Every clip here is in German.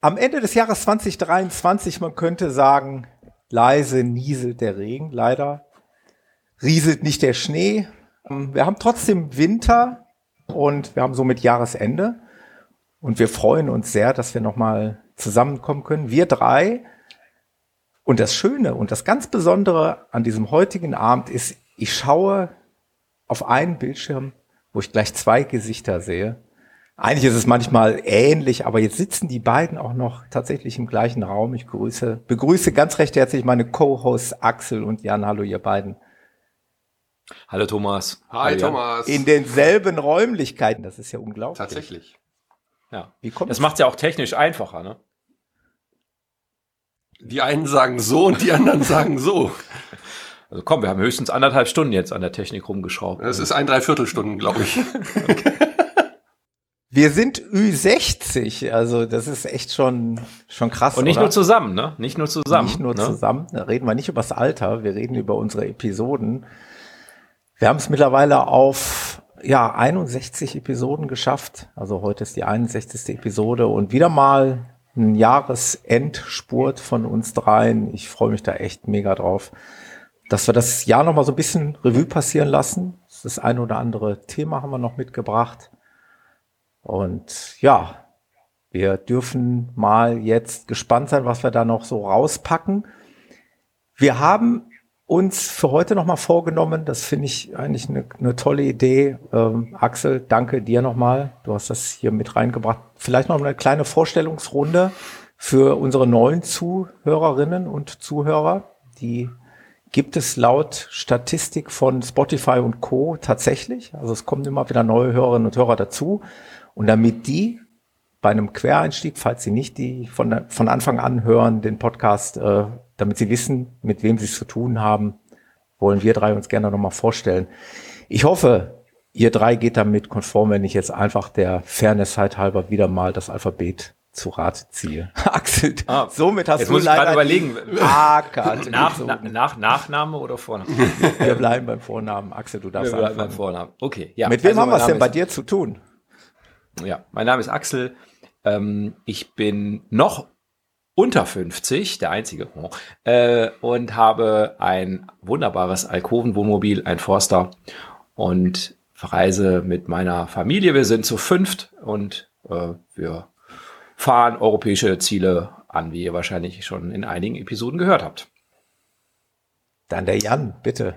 am Ende des Jahres 2023, man könnte sagen, leise nieselt der Regen, leider rieselt nicht der Schnee. Wir haben trotzdem Winter und wir haben somit Jahresende und wir freuen uns sehr, dass wir nochmal zusammenkommen können. Wir drei. Und das Schöne und das ganz Besondere an diesem heutigen Abend ist, ich schaue auf einen Bildschirm, wo ich gleich zwei Gesichter sehe. Eigentlich ist es manchmal ähnlich, aber jetzt sitzen die beiden auch noch tatsächlich im gleichen Raum. Ich grüße, begrüße ganz recht herzlich meine Co-Hosts Axel und Jan. Hallo, ihr beiden. Hallo Thomas. Hi Hallo, Thomas. In denselben Räumlichkeiten. Das ist ja unglaublich. Tatsächlich. Ja. Wie kommt das macht es ja auch technisch einfacher, ne? Die einen sagen so und die anderen sagen so. Also komm, wir haben höchstens anderthalb Stunden jetzt an der Technik rumgeschraubt. Das ist ein Dreiviertelstunden, glaube ich. okay. Wir sind Ü60, also das ist echt schon, schon krass. Und nicht oder? nur zusammen, ne? Nicht nur zusammen. Nicht nur ne? zusammen. Da reden wir nicht über das Alter, wir reden über unsere Episoden. Wir haben es mittlerweile auf ja 61 Episoden geschafft. Also heute ist die 61. Episode und wieder mal ein Jahresendspurt von uns dreien. Ich freue mich da echt mega drauf, dass wir das Jahr noch mal so ein bisschen Revue passieren lassen. Das eine oder andere Thema haben wir noch mitgebracht. Und ja, wir dürfen mal jetzt gespannt sein, was wir da noch so rauspacken. Wir haben uns für heute nochmal vorgenommen, das finde ich eigentlich eine, eine tolle Idee. Ähm, Axel, danke dir nochmal. Du hast das hier mit reingebracht. Vielleicht noch eine kleine Vorstellungsrunde für unsere neuen Zuhörerinnen und Zuhörer. Die gibt es laut Statistik von Spotify und Co. tatsächlich. Also es kommen immer wieder neue Hörerinnen und Hörer dazu. Und damit die bei einem Quereinstieg, falls sie nicht die von, von Anfang an hören, den Podcast, äh, damit sie wissen, mit wem sie es zu tun haben, wollen wir drei uns gerne nochmal vorstellen. Ich hoffe, ihr drei geht damit konform, wenn ich jetzt einfach der Fairness halber wieder mal das Alphabet zu Rat ziehe. Axel, ah, somit hast jetzt du muss leider überlegen. A-Karte nach, na, nach, Nachname oder Vorname? Wir bleiben beim Vornamen. Axel, du darfst Wir bleiben beim Vornamen. Okay, ja. Mit wem also haben wir es denn bei dir zu tun? Ja, mein Name ist Axel. Ähm, ich bin noch unter 50, der einzige, äh, und habe ein wunderbares Alkovenwohnmobil, ein Forster, und verreise mit meiner Familie. Wir sind zu fünft und äh, wir fahren europäische Ziele an, wie ihr wahrscheinlich schon in einigen Episoden gehört habt. Dann der Jan, bitte.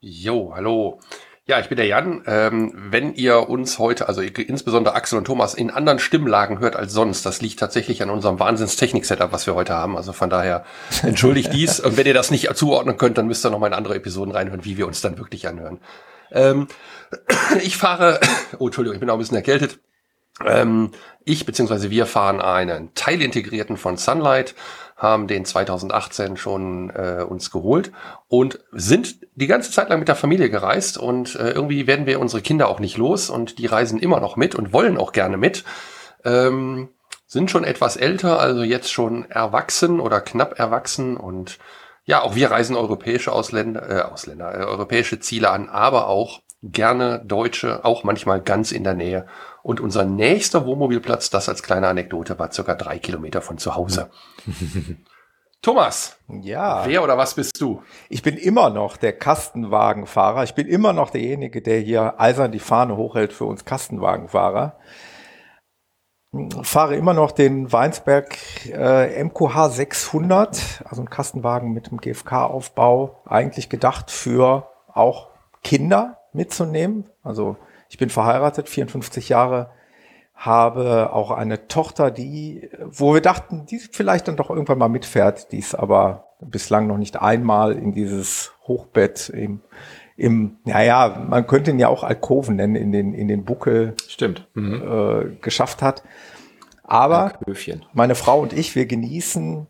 Jo, hallo. Ja, ich bin der Jan. Ähm, wenn ihr uns heute, also insbesondere Axel und Thomas, in anderen Stimmlagen hört als sonst, das liegt tatsächlich an unserem Wahnsinns-Technik-Setup, was wir heute haben. Also von daher entschuldigt dies. Und wenn ihr das nicht zuordnen könnt, dann müsst ihr nochmal in andere Episoden reinhören, wie wir uns dann wirklich anhören. Ähm, ich fahre, oh Entschuldigung, ich bin auch ein bisschen erkältet. Ähm, ich bzw. wir fahren einen teilintegrierten von Sunlight haben den 2018 schon äh, uns geholt und sind die ganze Zeit lang mit der Familie gereist und äh, irgendwie werden wir unsere Kinder auch nicht los und die reisen immer noch mit und wollen auch gerne mit. Ähm, sind schon etwas älter, also jetzt schon erwachsen oder knapp erwachsen und ja, auch wir reisen europäische Ausländer, äh, Ausländer, äh, europäische Ziele an, aber auch gerne Deutsche, auch manchmal ganz in der Nähe. Und unser nächster Wohnmobilplatz, das als kleine Anekdote, war circa drei Kilometer von zu Hause. Thomas. Ja. Wer oder was bist du? Ich bin immer noch der Kastenwagenfahrer. Ich bin immer noch derjenige, der hier eisern die Fahne hochhält für uns Kastenwagenfahrer. Fahre immer noch den Weinsberg äh, MQH 600, also ein Kastenwagen mit dem GFK-Aufbau, eigentlich gedacht für auch Kinder, mitzunehmen. Also ich bin verheiratet, 54 Jahre, habe auch eine Tochter, die, wo wir dachten, die vielleicht dann doch irgendwann mal mitfährt, die ist aber bislang noch nicht einmal in dieses Hochbett im, im, naja, man könnte ihn ja auch Alkoven nennen, in den, in den Buckel Stimmt. Mhm. Äh, geschafft hat. Aber meine Frau und ich, wir genießen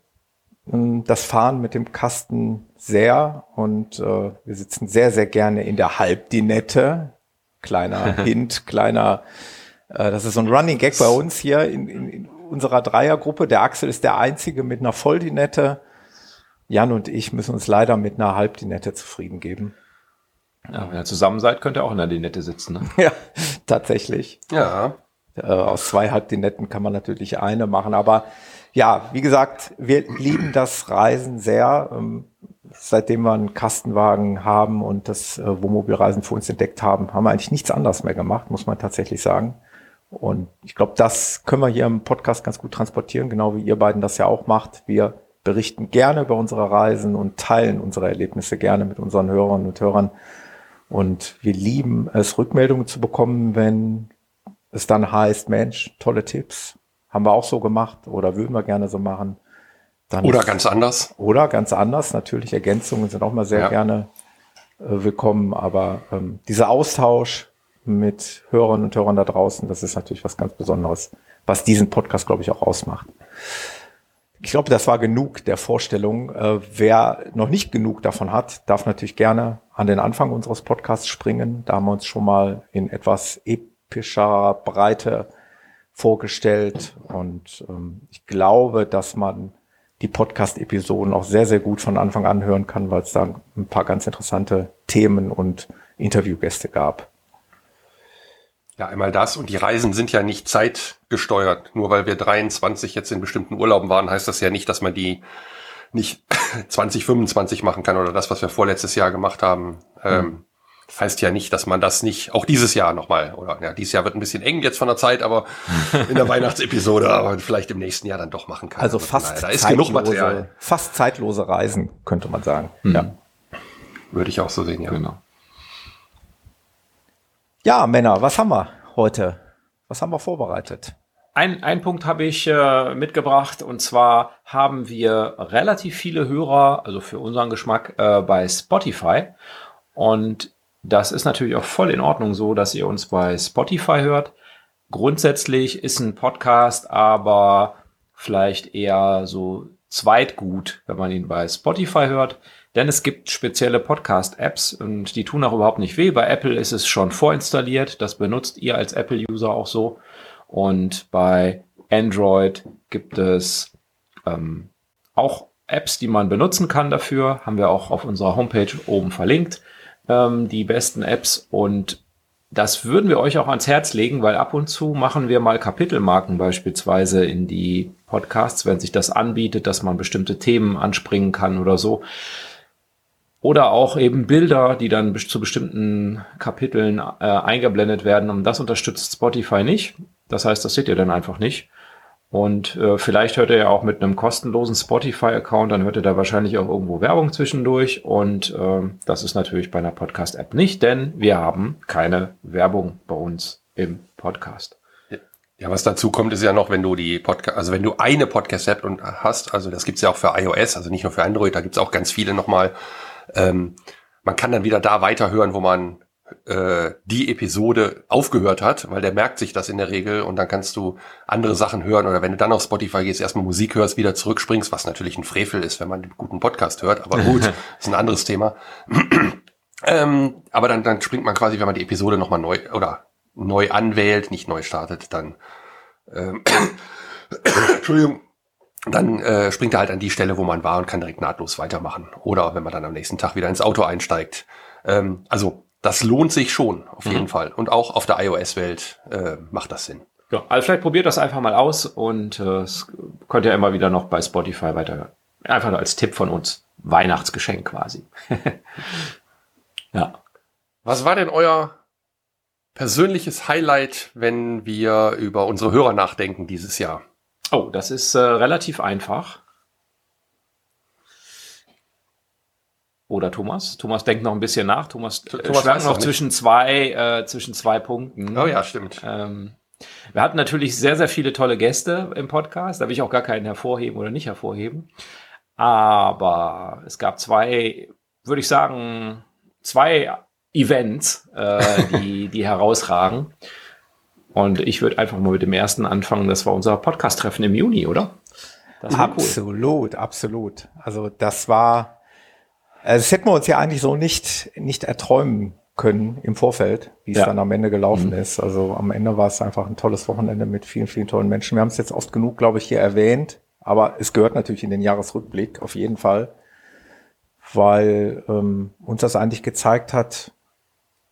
ähm, das Fahren mit dem Kasten sehr und äh, wir sitzen sehr, sehr gerne in der Halbdinette. Kleiner Hint, kleiner, äh, das ist so ein Running Gag bei uns hier in, in, in unserer Dreiergruppe. Der Axel ist der Einzige mit einer Volldinette. Jan und ich müssen uns leider mit einer Halbdinette zufrieden geben. Ja, wenn ihr zusammen seid, könnt ihr auch in der Dinette sitzen. Ne? ja, tatsächlich. Ja. Äh, aus zwei Halbdinetten kann man natürlich eine machen, aber ja, wie gesagt, wir lieben das Reisen sehr. Ähm, seitdem wir einen Kastenwagen haben und das äh, Wohnmobilreisen für uns entdeckt haben, haben wir eigentlich nichts anderes mehr gemacht, muss man tatsächlich sagen. Und ich glaube, das können wir hier im Podcast ganz gut transportieren, genau wie ihr beiden das ja auch macht. Wir berichten gerne über unsere Reisen und teilen unsere Erlebnisse gerne mit unseren Hörern und Hörern. Und wir lieben es, Rückmeldungen zu bekommen, wenn es dann heißt, Mensch, tolle Tipps, haben wir auch so gemacht oder würden wir gerne so machen. Dann oder ganz anders. Oder ganz anders. Natürlich, Ergänzungen sind auch mal sehr ja. gerne äh, willkommen. Aber ähm, dieser Austausch mit Hörern und Hörern da draußen, das ist natürlich was ganz Besonderes, was diesen Podcast, glaube ich, auch ausmacht. Ich glaube, das war genug der Vorstellung. Äh, wer noch nicht genug davon hat, darf natürlich gerne an den Anfang unseres Podcasts springen. Da haben wir uns schon mal in etwas epischer Breite vorgestellt. Und ähm, ich glaube, dass man die Podcast-Episoden auch sehr, sehr gut von Anfang an hören kann, weil es da ein paar ganz interessante Themen und Interviewgäste gab. Ja, einmal das. Und die Reisen sind ja nicht zeitgesteuert. Nur weil wir 23 jetzt in bestimmten Urlauben waren, heißt das ja nicht, dass man die nicht 2025 machen kann oder das, was wir vorletztes Jahr gemacht haben. Mhm. Ähm, heißt ja nicht, dass man das nicht auch dieses Jahr nochmal, oder ja, dieses Jahr wird ein bisschen eng jetzt von der Zeit, aber in der Weihnachtsepisode, aber vielleicht im nächsten Jahr dann doch machen kann. Also, fast da ist genug Material. Fast zeitlose Reisen, könnte man sagen. Mhm. Ja. Würde ich auch so sehen, ja. Genau. Ja, Männer, was haben wir heute? Was haben wir vorbereitet? Ein, ein Punkt habe ich äh, mitgebracht und zwar haben wir relativ viele Hörer, also für unseren Geschmack, äh, bei Spotify. Und das ist natürlich auch voll in Ordnung so, dass ihr uns bei Spotify hört. Grundsätzlich ist ein Podcast aber vielleicht eher so zweitgut, wenn man ihn bei Spotify hört. Denn es gibt spezielle Podcast-Apps und die tun auch überhaupt nicht weh. Bei Apple ist es schon vorinstalliert. Das benutzt ihr als Apple-User auch so. Und bei Android gibt es ähm, auch Apps, die man benutzen kann dafür. Haben wir auch auf unserer Homepage oben verlinkt ähm, die besten Apps und das würden wir euch auch ans Herz legen, weil ab und zu machen wir mal Kapitelmarken beispielsweise in die Podcasts, wenn sich das anbietet, dass man bestimmte Themen anspringen kann oder so. Oder auch eben Bilder, die dann zu bestimmten Kapiteln äh, eingeblendet werden. Und das unterstützt Spotify nicht. Das heißt, das seht ihr dann einfach nicht. Und äh, vielleicht hört ihr ja auch mit einem kostenlosen Spotify-Account, dann hört ihr da wahrscheinlich auch irgendwo Werbung zwischendurch. Und äh, das ist natürlich bei einer Podcast-App nicht, denn wir haben keine Werbung bei uns im Podcast. Ja, was dazu kommt, ist ja noch, wenn du die Podcast, also wenn du eine Podcast-App hast, also das gibt's ja auch für iOS, also nicht nur für Android, da gibt's auch ganz viele nochmal. Ähm, man kann dann wieder da weiterhören, wo man äh, die Episode aufgehört hat, weil der merkt sich das in der Regel und dann kannst du andere Sachen hören oder wenn du dann auf Spotify gehst, erstmal Musik hörst, wieder zurückspringst, was natürlich ein Frevel ist, wenn man einen guten Podcast hört, aber gut, ist ein anderes Thema. ähm, aber dann, dann springt man quasi, wenn man die Episode nochmal neu oder neu anwählt, nicht neu startet, dann ähm, Entschuldigung, dann äh, springt er halt an die Stelle, wo man war und kann direkt nahtlos weitermachen. Oder wenn man dann am nächsten Tag wieder ins Auto einsteigt. Ähm, also das lohnt sich schon, auf jeden mhm. Fall. Und auch auf der iOS-Welt äh, macht das Sinn. Ja, also vielleicht probiert das einfach mal aus und äh, es könnt ihr immer wieder noch bei Spotify weiter. Einfach nur als Tipp von uns. Weihnachtsgeschenk quasi. ja. Was war denn euer persönliches Highlight, wenn wir über unsere Hörer nachdenken dieses Jahr? Oh, das ist äh, relativ einfach. Oder Thomas? Thomas denkt noch ein bisschen nach. Thomas, äh, Thomas schwankt noch zwischen zwei, äh, zwischen zwei Punkten. Oh ja, stimmt. Ähm, wir hatten natürlich sehr, sehr viele tolle Gäste im Podcast. Da will ich auch gar keinen hervorheben oder nicht hervorheben. Aber es gab zwei, würde ich sagen, zwei Events, äh, die, die herausragen. Und ich würde einfach mal mit dem ersten anfangen. Das war unser Podcast-Treffen im Juni, oder? Das war absolut, cool. absolut. Also das war, das hätten wir uns ja eigentlich so nicht, nicht erträumen können im Vorfeld, wie es ja. dann am Ende gelaufen mhm. ist. Also am Ende war es einfach ein tolles Wochenende mit vielen, vielen tollen Menschen. Wir haben es jetzt oft genug, glaube ich, hier erwähnt, aber es gehört natürlich in den Jahresrückblick auf jeden Fall, weil ähm, uns das eigentlich gezeigt hat,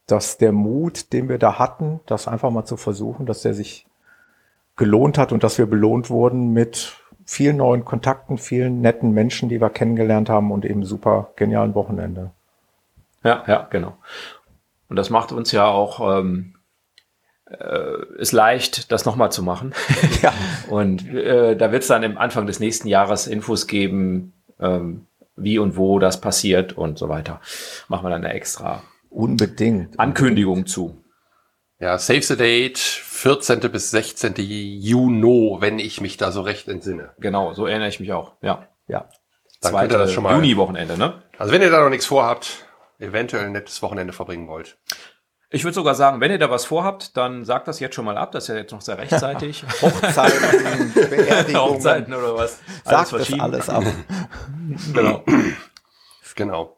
dass der Mut, den wir da hatten, das einfach mal zu versuchen, dass der sich gelohnt hat und dass wir belohnt wurden mit vielen neuen Kontakten, vielen netten Menschen, die wir kennengelernt haben und eben super genialen Wochenende. Ja, ja, genau. Und das macht uns ja auch ähm, äh, ist leicht, das nochmal zu machen. ja. Und äh, da wird es dann im Anfang des nächsten Jahres Infos geben, ähm, wie und wo das passiert und so weiter. Machen wir dann eine extra Unbedingt. Ankündigung zu. Ja, Save the Date, 14. bis 16. Juni, wenn ich mich da so recht entsinne. Genau, so erinnere ich mich auch. Ja. Ja. Dann Zweite das schon mal. Juni-Wochenende, ne? Also wenn ihr da noch nichts vorhabt, eventuell ein nettes Wochenende verbringen wollt. Ich würde sogar sagen, wenn ihr da was vorhabt, dann sagt das jetzt schon mal ab. Das ist ja jetzt noch sehr rechtzeitig. Hochzeiten, Beerdigungen. Hochzeiten oder was. Sagt alles, das alles ab. genau. Genau.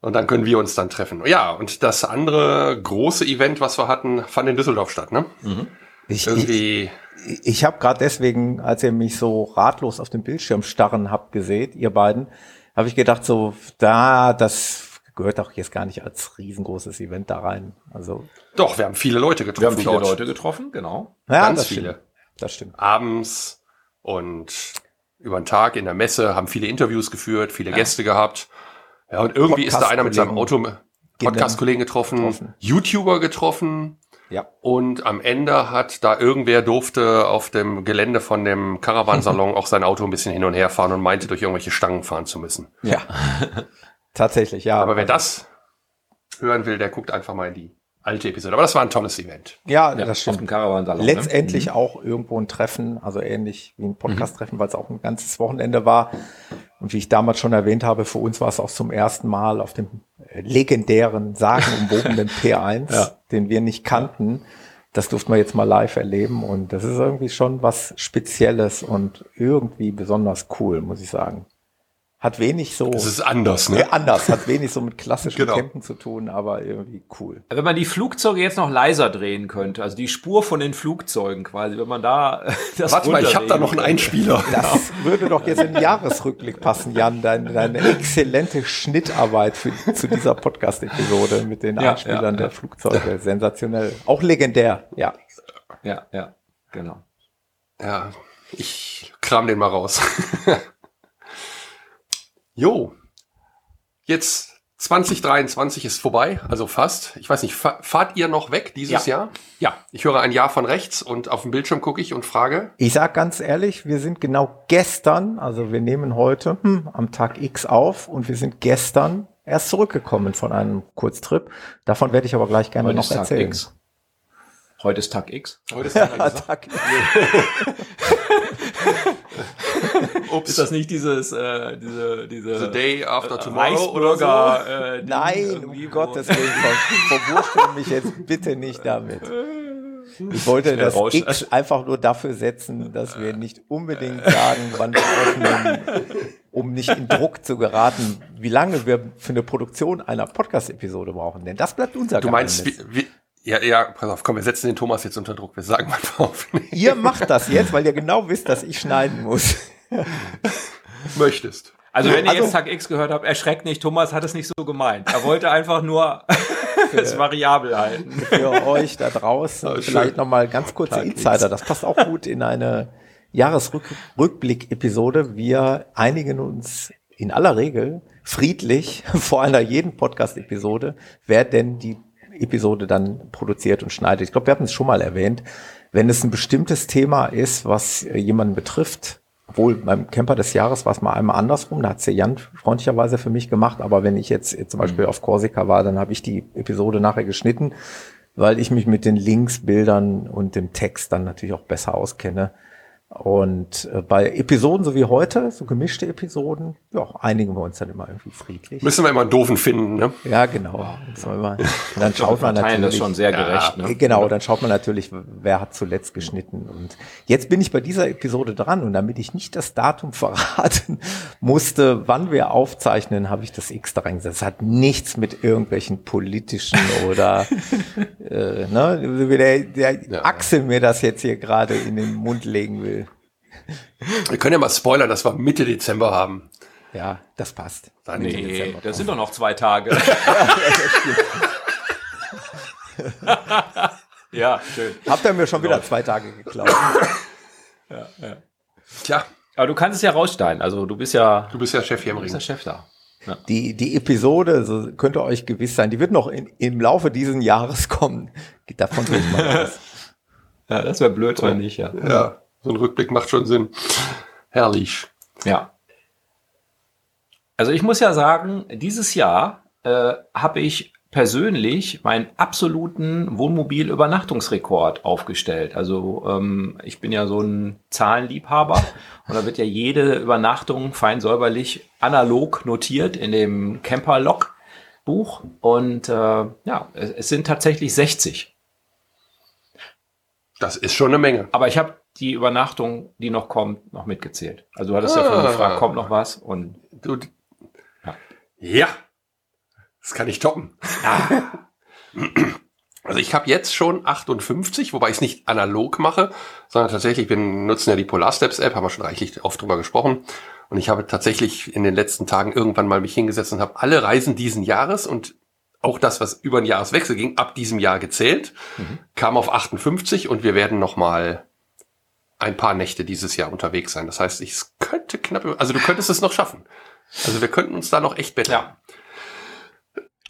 Und dann können wir uns dann treffen. Ja, und das andere große Event, was wir hatten, fand in Düsseldorf statt, ne? Mhm. Ich, Irgendwie. Ich, ich habe gerade deswegen, als ihr mich so ratlos auf dem Bildschirm starren habt gesehen, ihr beiden, habe ich gedacht, so, da, das gehört doch jetzt gar nicht als riesengroßes Event da rein. Also. Doch, wir haben viele Leute getroffen. Wir haben viele dort. Leute getroffen, genau. Ja, Ganz das viele. Stimmt. Das stimmt. Abends und über den Tag in der Messe haben viele Interviews geführt, viele ja. Gäste gehabt. Ja, und irgendwie ist da einer mit seinem Auto Podcast-Kollegen getroffen, getroffen, YouTuber getroffen. Ja. Und am Ende hat da irgendwer durfte auf dem Gelände von dem Caravansalon auch sein Auto ein bisschen hin und her fahren und meinte, durch irgendwelche Stangen fahren zu müssen. Ja. Tatsächlich, ja. Aber wer das hören will, der guckt einfach mal in die alte Episode. Aber das war ein tolles Event. Ja, ja das stimmt. Auf dem Caravansalon. Ne? Letztendlich ne? auch irgendwo ein Treffen, also ähnlich wie ein Podcast-Treffen, mhm. weil es auch ein ganzes Wochenende war. Und wie ich damals schon erwähnt habe, für uns war es auch zum ersten Mal auf dem legendären, sagenumwobenen P1, ja. den wir nicht kannten. Das durften wir jetzt mal live erleben und das ist irgendwie schon was Spezielles und irgendwie besonders cool, muss ich sagen. Hat wenig so. Es ist anders, ne? Ja, anders. Hat wenig so mit klassischen genau. Campen zu tun, aber irgendwie cool. Wenn man die Flugzeuge jetzt noch leiser drehen könnte, also die Spur von den Flugzeugen quasi, wenn man da das Warte mal, ich habe da noch einen Einspieler. Das würde doch jetzt in den Jahresrückblick passen, Jan. Deine, deine exzellente Schnittarbeit für, zu dieser Podcast-Episode mit den ja, Einspielern ja, der Flugzeuge. Sensationell. Auch legendär, ja. Ja, ja, genau. Ja, ich kram den mal raus. Jo, jetzt 2023 ist vorbei, also fast. Ich weiß nicht, fahrt ihr noch weg dieses ja. Jahr? Ja. Ich höre ein Jahr von rechts und auf dem Bildschirm gucke ich und frage. Ich sag ganz ehrlich, wir sind genau gestern, also wir nehmen heute hm, am Tag X auf und wir sind gestern erst zurückgekommen von einem Kurztrip. Davon werde ich aber gleich gerne heute noch erzählen. X. Heute ist Tag X. Heute ist Tag, ja, Tag X. Ups. Ist das nicht dieses, äh, diese, diese The Day After Tomorrow oder so? Äh, Nein, um Gottes Willen, verwurschteln mich jetzt bitte nicht damit. Ich wollte das X einfach nur dafür setzen, dass wir nicht unbedingt sagen, wann wir aufnehmen, um nicht in Druck zu geraten, wie lange wir für eine Produktion einer Podcast-Episode brauchen. Denn das bleibt unser Du meinst, wie, wie, ja, ja, pass auf, komm, wir setzen den Thomas jetzt unter Druck. Wir sagen mal auf. Ihr macht das jetzt, weil ihr genau wisst, dass ich schneiden muss. Möchtest. Also wenn ihr also, jetzt Tag X gehört habt, erschreckt nicht, Thomas hat es nicht so gemeint. Er wollte einfach nur es variabel halten. Für euch da draußen oh, vielleicht nochmal ganz kurze Tag Insider. X. Das passt auch gut in eine Jahresrückblick-Episode. Wir einigen uns in aller Regel friedlich vor einer jeden Podcast-Episode, wer denn die Episode dann produziert und schneidet. Ich glaube, wir hatten es schon mal erwähnt. Wenn es ein bestimmtes Thema ist, was jemanden betrifft, obwohl beim Camper des Jahres war es mal einmal andersrum, da hat der Jan freundlicherweise für mich gemacht, aber wenn ich jetzt zum Beispiel mhm. auf Korsika war, dann habe ich die Episode nachher geschnitten, weil ich mich mit den Links, Bildern und dem Text dann natürlich auch besser auskenne. Und äh, bei Episoden so wie heute, so gemischte Episoden, ja, einigen wir uns dann immer irgendwie friedlich. Müssen wir immer einen doofen finden, ne? Ja, genau. Immer, dann schaut man natürlich. das schon sehr gerecht. Äh, Ne? Genau, dann schaut man natürlich, wer hat zuletzt geschnitten. Und jetzt bin ich bei dieser Episode dran und damit ich nicht das Datum verraten musste, wann wir aufzeichnen, habe ich das X da reingesetzt. Das hat nichts mit irgendwelchen politischen oder äh, ne, wie der, der Ja. Axel mir das jetzt hier gerade in den Mund legen will. Wir können ja mal spoilern, dass wir Mitte Dezember haben. Ja, das passt. Dann Nee, Dezember. das sind doch noch zwei Tage. ja, schön. Habt ihr mir schon wieder zwei Tage geklaut? Tja, Aber du kannst es ja raussteigen. Also du bist ja, du bist ja Chef hier im du bist Ring. der Chef da. Die, die Episode, so könnt ihr euch gewiss sein, die wird noch in, im Laufe dieses Jahres kommen. Davon gehe ich mal aus. Ja, das wäre blöd, wenn nicht, ja. Ja, so ein Rückblick macht schon Sinn. Herrlich. Ja. Also ich muss ja sagen, dieses Jahr äh, habe ich persönlich meinen absoluten Wohnmobil-Übernachtungsrekord aufgestellt. Also ähm, ich bin ja so ein Zahlenliebhaber und da wird ja jede Übernachtung fein säuberlich analog notiert in dem Camper-Log-Buch. Und äh, ja, es, es sind tatsächlich 60. Das ist schon eine Menge. Aber ich habe die Übernachtung, die noch kommt, noch mitgezählt. Also du hattest ja vorhin Ah. gefragt, kommt noch was? Und Du, Ja. ja, das kann ich toppen. Also ich habe jetzt schon 58, wobei ich es nicht analog mache, sondern tatsächlich, wir nutzen ja die Polar Steps App, haben wir schon reichlich oft drüber gesprochen. Und ich habe tatsächlich in den letzten Tagen irgendwann mal mich hingesetzt und habe alle Reisen diesen Jahres und auch das, was über den Jahreswechsel ging, ab diesem Jahr gezählt, kam auf 58 und wir werden noch mal ein paar Nächte dieses Jahr unterwegs sein. Das heißt, ich es könnte knapp, also du könntest es noch schaffen. Also wir könnten uns da noch echt betteln. ja,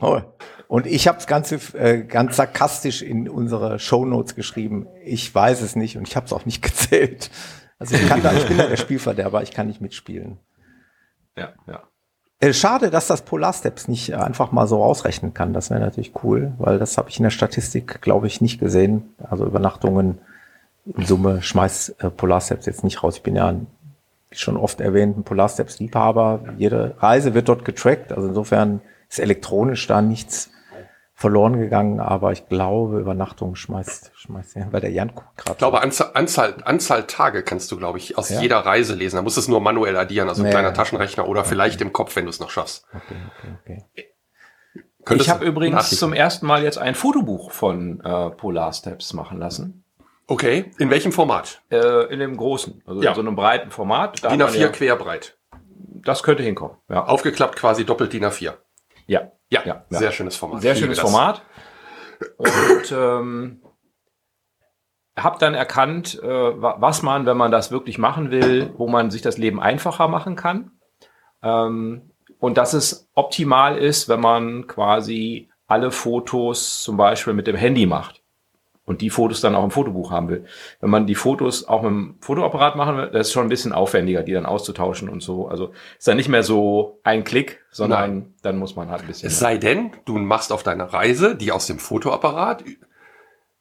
Oh. Und ich habe das Ganze äh, ganz sarkastisch in unsere Shownotes geschrieben. Ich weiß es nicht und ich habe es auch nicht gezählt. Also ich kann da, ich bin da der Spielverderber, ich kann nicht mitspielen. ja, ja. Äh, schade, dass das Polar Steps nicht einfach mal so ausrechnen kann. Das wäre natürlich cool, weil das habe ich in der Statistik, glaube ich, nicht gesehen. Also Übernachtungen in Summe schmeißt äh, Polar Steps jetzt nicht raus. Ich bin ja, ein, wie schon oft erwähnt, ein Polar Steps Liebhaber. Jede Reise wird dort getrackt. Also insofern ist elektronisch da nichts verloren gegangen, aber ich glaube, Übernachtung schmeißt, schmeißt ja, weil der Jan guckt gerade. Ich glaube, Anzahl, Anzahl, Anzahl Tage kannst du, glaube ich, aus Ja? jeder Reise lesen. Da musst du es nur manuell addieren, also ein Nee. kleiner Taschenrechner oder vielleicht im Kopf, wenn du es noch schaffst. Okay, okay, okay. Könntest ich habe übrigens zum ersten Mal jetzt ein Fotobuch von äh, Polar Steps machen lassen. Okay, in welchem Format? Äh, in dem großen, also Ja. in so einem breiten Format. DIN hat man A4 ja, querbreit. das könnte hinkommen. Ja, Aufgeklappt quasi doppelt DIN A4. ja. Ja, Ja, ja. sehr schönes Format. Sehr schönes. Format. Und ähm, habe dann erkannt, äh, wa- was man, wenn man das wirklich machen will, wo man sich das Leben einfacher machen kann. Ähm, und dass es optimal ist, wenn man quasi alle Fotos zum Beispiel mit dem Handy macht und die Fotos dann auch im Fotobuch haben will. Wenn man die Fotos auch mit dem Fotoapparat machen will, das ist schon ein bisschen aufwendiger, die dann auszutauschen und so. Also ist dann nicht mehr so ein Klick, sondern dann muss man halt ein bisschen. Es sei denn, du machst auf deiner Reise die aus dem Fotoapparat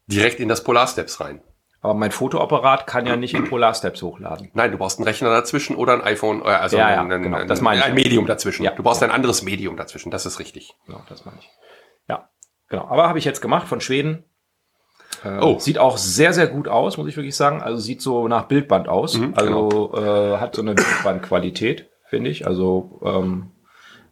direkt in das Polar Steps rein. Aber mein Fotoapparat kann ja nicht in Polar Steps hochladen. Nein, du brauchst einen Rechner dazwischen oder ein iPhone, äh, also Ja, ja, ein, ein, genau, das meine ich ein. Medium dazwischen. Ja, du brauchst ja. ein anderes Medium dazwischen, das ist richtig. Genau, das meine ich. Ja, genau. Aber habe ich jetzt gemacht von Schweden. Äh, Oh. Sieht auch sehr, sehr gut aus, muss ich wirklich sagen. Also sieht so nach Bildband aus. Mhm, also äh, hat so eine Bildbandqualität, finde ich. Also ähm,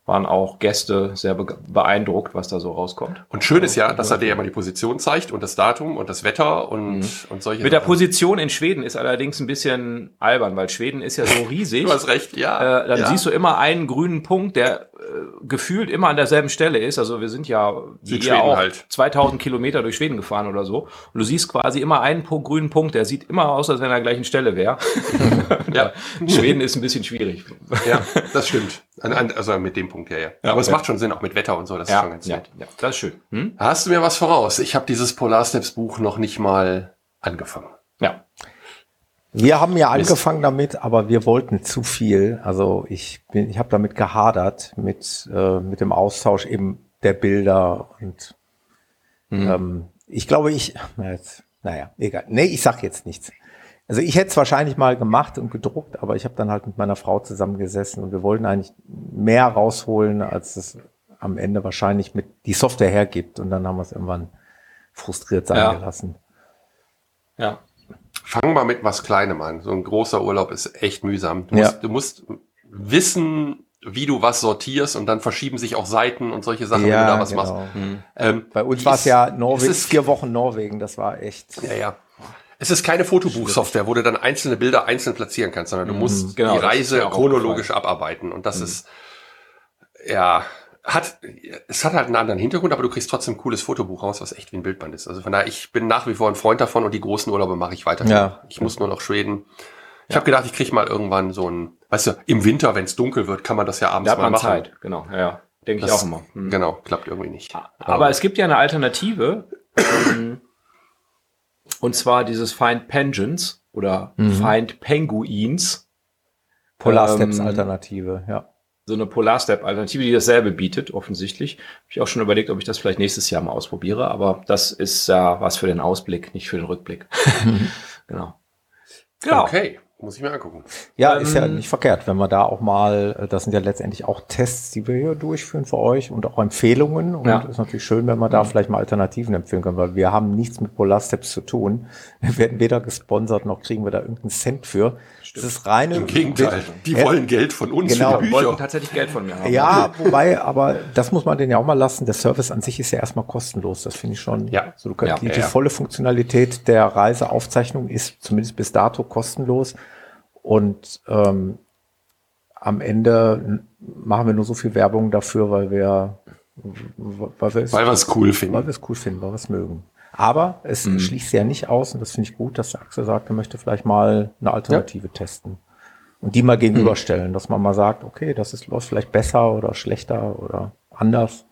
waren auch Gäste sehr be beeindruckt, was da so rauskommt. Und schön ist ja, dass er dir immer die Position zeigt und das Datum und das Wetter und, und solche Mhm. Mit der Sachen. Position in Schweden ist allerdings ein bisschen albern, weil Schweden ist ja so riesig. Du hast recht, ja. Äh, dann ja. siehst du immer einen grünen Punkt, der gefühlt immer an derselben Stelle ist. Also wir sind ja Südschweden auch halt. 2000 Kilometer durch Schweden gefahren oder so. Und du siehst quasi immer einen grünen Punkt, der sieht immer aus, als wenn er an der gleichen Stelle wäre. ja. Schweden ist ein bisschen schwierig. ja, das stimmt. An, an, also mit dem Punkt, ja, ja. Aber es ja. macht schon Sinn, auch mit Wetter und so, das ist schon ganz ja, nett. ja, das ist schön. Hm? Hast du mir was voraus? Ich habe dieses Polar Steps Buch noch nicht mal angefangen. Ja. Wir haben ja angefangen damit, aber wir wollten zu viel. Also ich bin, ich habe damit gehadert mit äh, mit dem Austausch eben der Bilder und ähm, ich glaube, ich na jetzt, naja, egal. Nee, ich sag jetzt nichts. Also ich hätte es wahrscheinlich mal gemacht und gedruckt, aber ich habe dann halt mit meiner Frau zusammengesessen und wir wollten eigentlich mehr rausholen, als es am Ende wahrscheinlich mit die Software hergibt. Und dann haben wir es irgendwann frustriert sein Ja. gelassen. Ja. Fang mal mit was Kleinem an. So ein großer Urlaub ist echt mühsam. Du Ja. musst, du musst wissen, wie du was sortierst und dann verschieben sich auch Seiten und solche Sachen, wenn du da was machst. Hm. Ähm, Bei uns war es ja es Norwegen, ist- vier Wochen Norwegen, das war echt. Ja, ja. Es ist keine Fotobuchsoftware, wo du dann einzelne Bilder einzeln platzieren kannst, sondern du musst genau, die Reise chronologisch abarbeiten. Und das ist, ja, hat, es hat halt einen anderen Hintergrund, aber du kriegst trotzdem ein cooles Fotobuch raus, was echt wie ein Bildband ist. Also von daher, ich bin nach wie vor ein Freund davon und die großen Urlaube mache ich weiter. Ja. Ich muss nur noch Schweden. Ich habe gedacht, ich krieg mal irgendwann so ein, weißt du, im Winter, wenn es dunkel wird, kann man das ja abends Da hat mal man machen. Zeit, genau. Ja, ja. denke ich auch immer. Hm. Genau, klappt irgendwie nicht. Aber es gibt ja eine Alternative. ähm, und zwar dieses Find Penguins oder Find Penguins. Polar Ähm, Steps Alternative, ja. So eine Polar Step Alternative, die dasselbe bietet, offensichtlich. Habe ich auch schon überlegt, ob ich das vielleicht nächstes Jahr mal ausprobiere. Aber das ist ja was für den Ausblick, nicht für den Rückblick. genau. Genau. Okay, muss ich mir angucken. Ja, ist ja Ähm, nicht verkehrt, wenn wir da auch mal, äh, das sind ja letztendlich auch Tests, die wir hier durchführen für euch und auch Empfehlungen. Und Ja. ist natürlich schön, wenn wir da vielleicht mal Alternativen empfehlen können, weil wir haben nichts mit Polar Steps zu tun. Wir werden weder gesponsert noch kriegen wir da irgendeinen Cent für. Das ist reine. Im Gegenteil, die wollen Geld von uns Genau. für die wollten Bücher. tatsächlich Geld von mir haben. Ja, wobei, aber das muss man denen ja auch mal lassen. Der Service an sich ist ja erstmal kostenlos. Das finde ich schon. Ja. So, du kannst, Ja, die, ja, die volle Funktionalität der Reiseaufzeichnung ist zumindest bis dato kostenlos. Und ähm, am Ende machen wir nur so viel Werbung dafür, weil wir, weil wir es, Weil cool weil finden. wir es cool finden, weil wir es mögen. Aber es Mhm. schließt ja nicht aus, und das finde ich gut, dass der Axel sagt, er möchte vielleicht mal eine Alternative testen. Und die mal gegenüberstellen, dass man mal sagt, okay, das ist läuft vielleicht besser oder schlechter oder anders.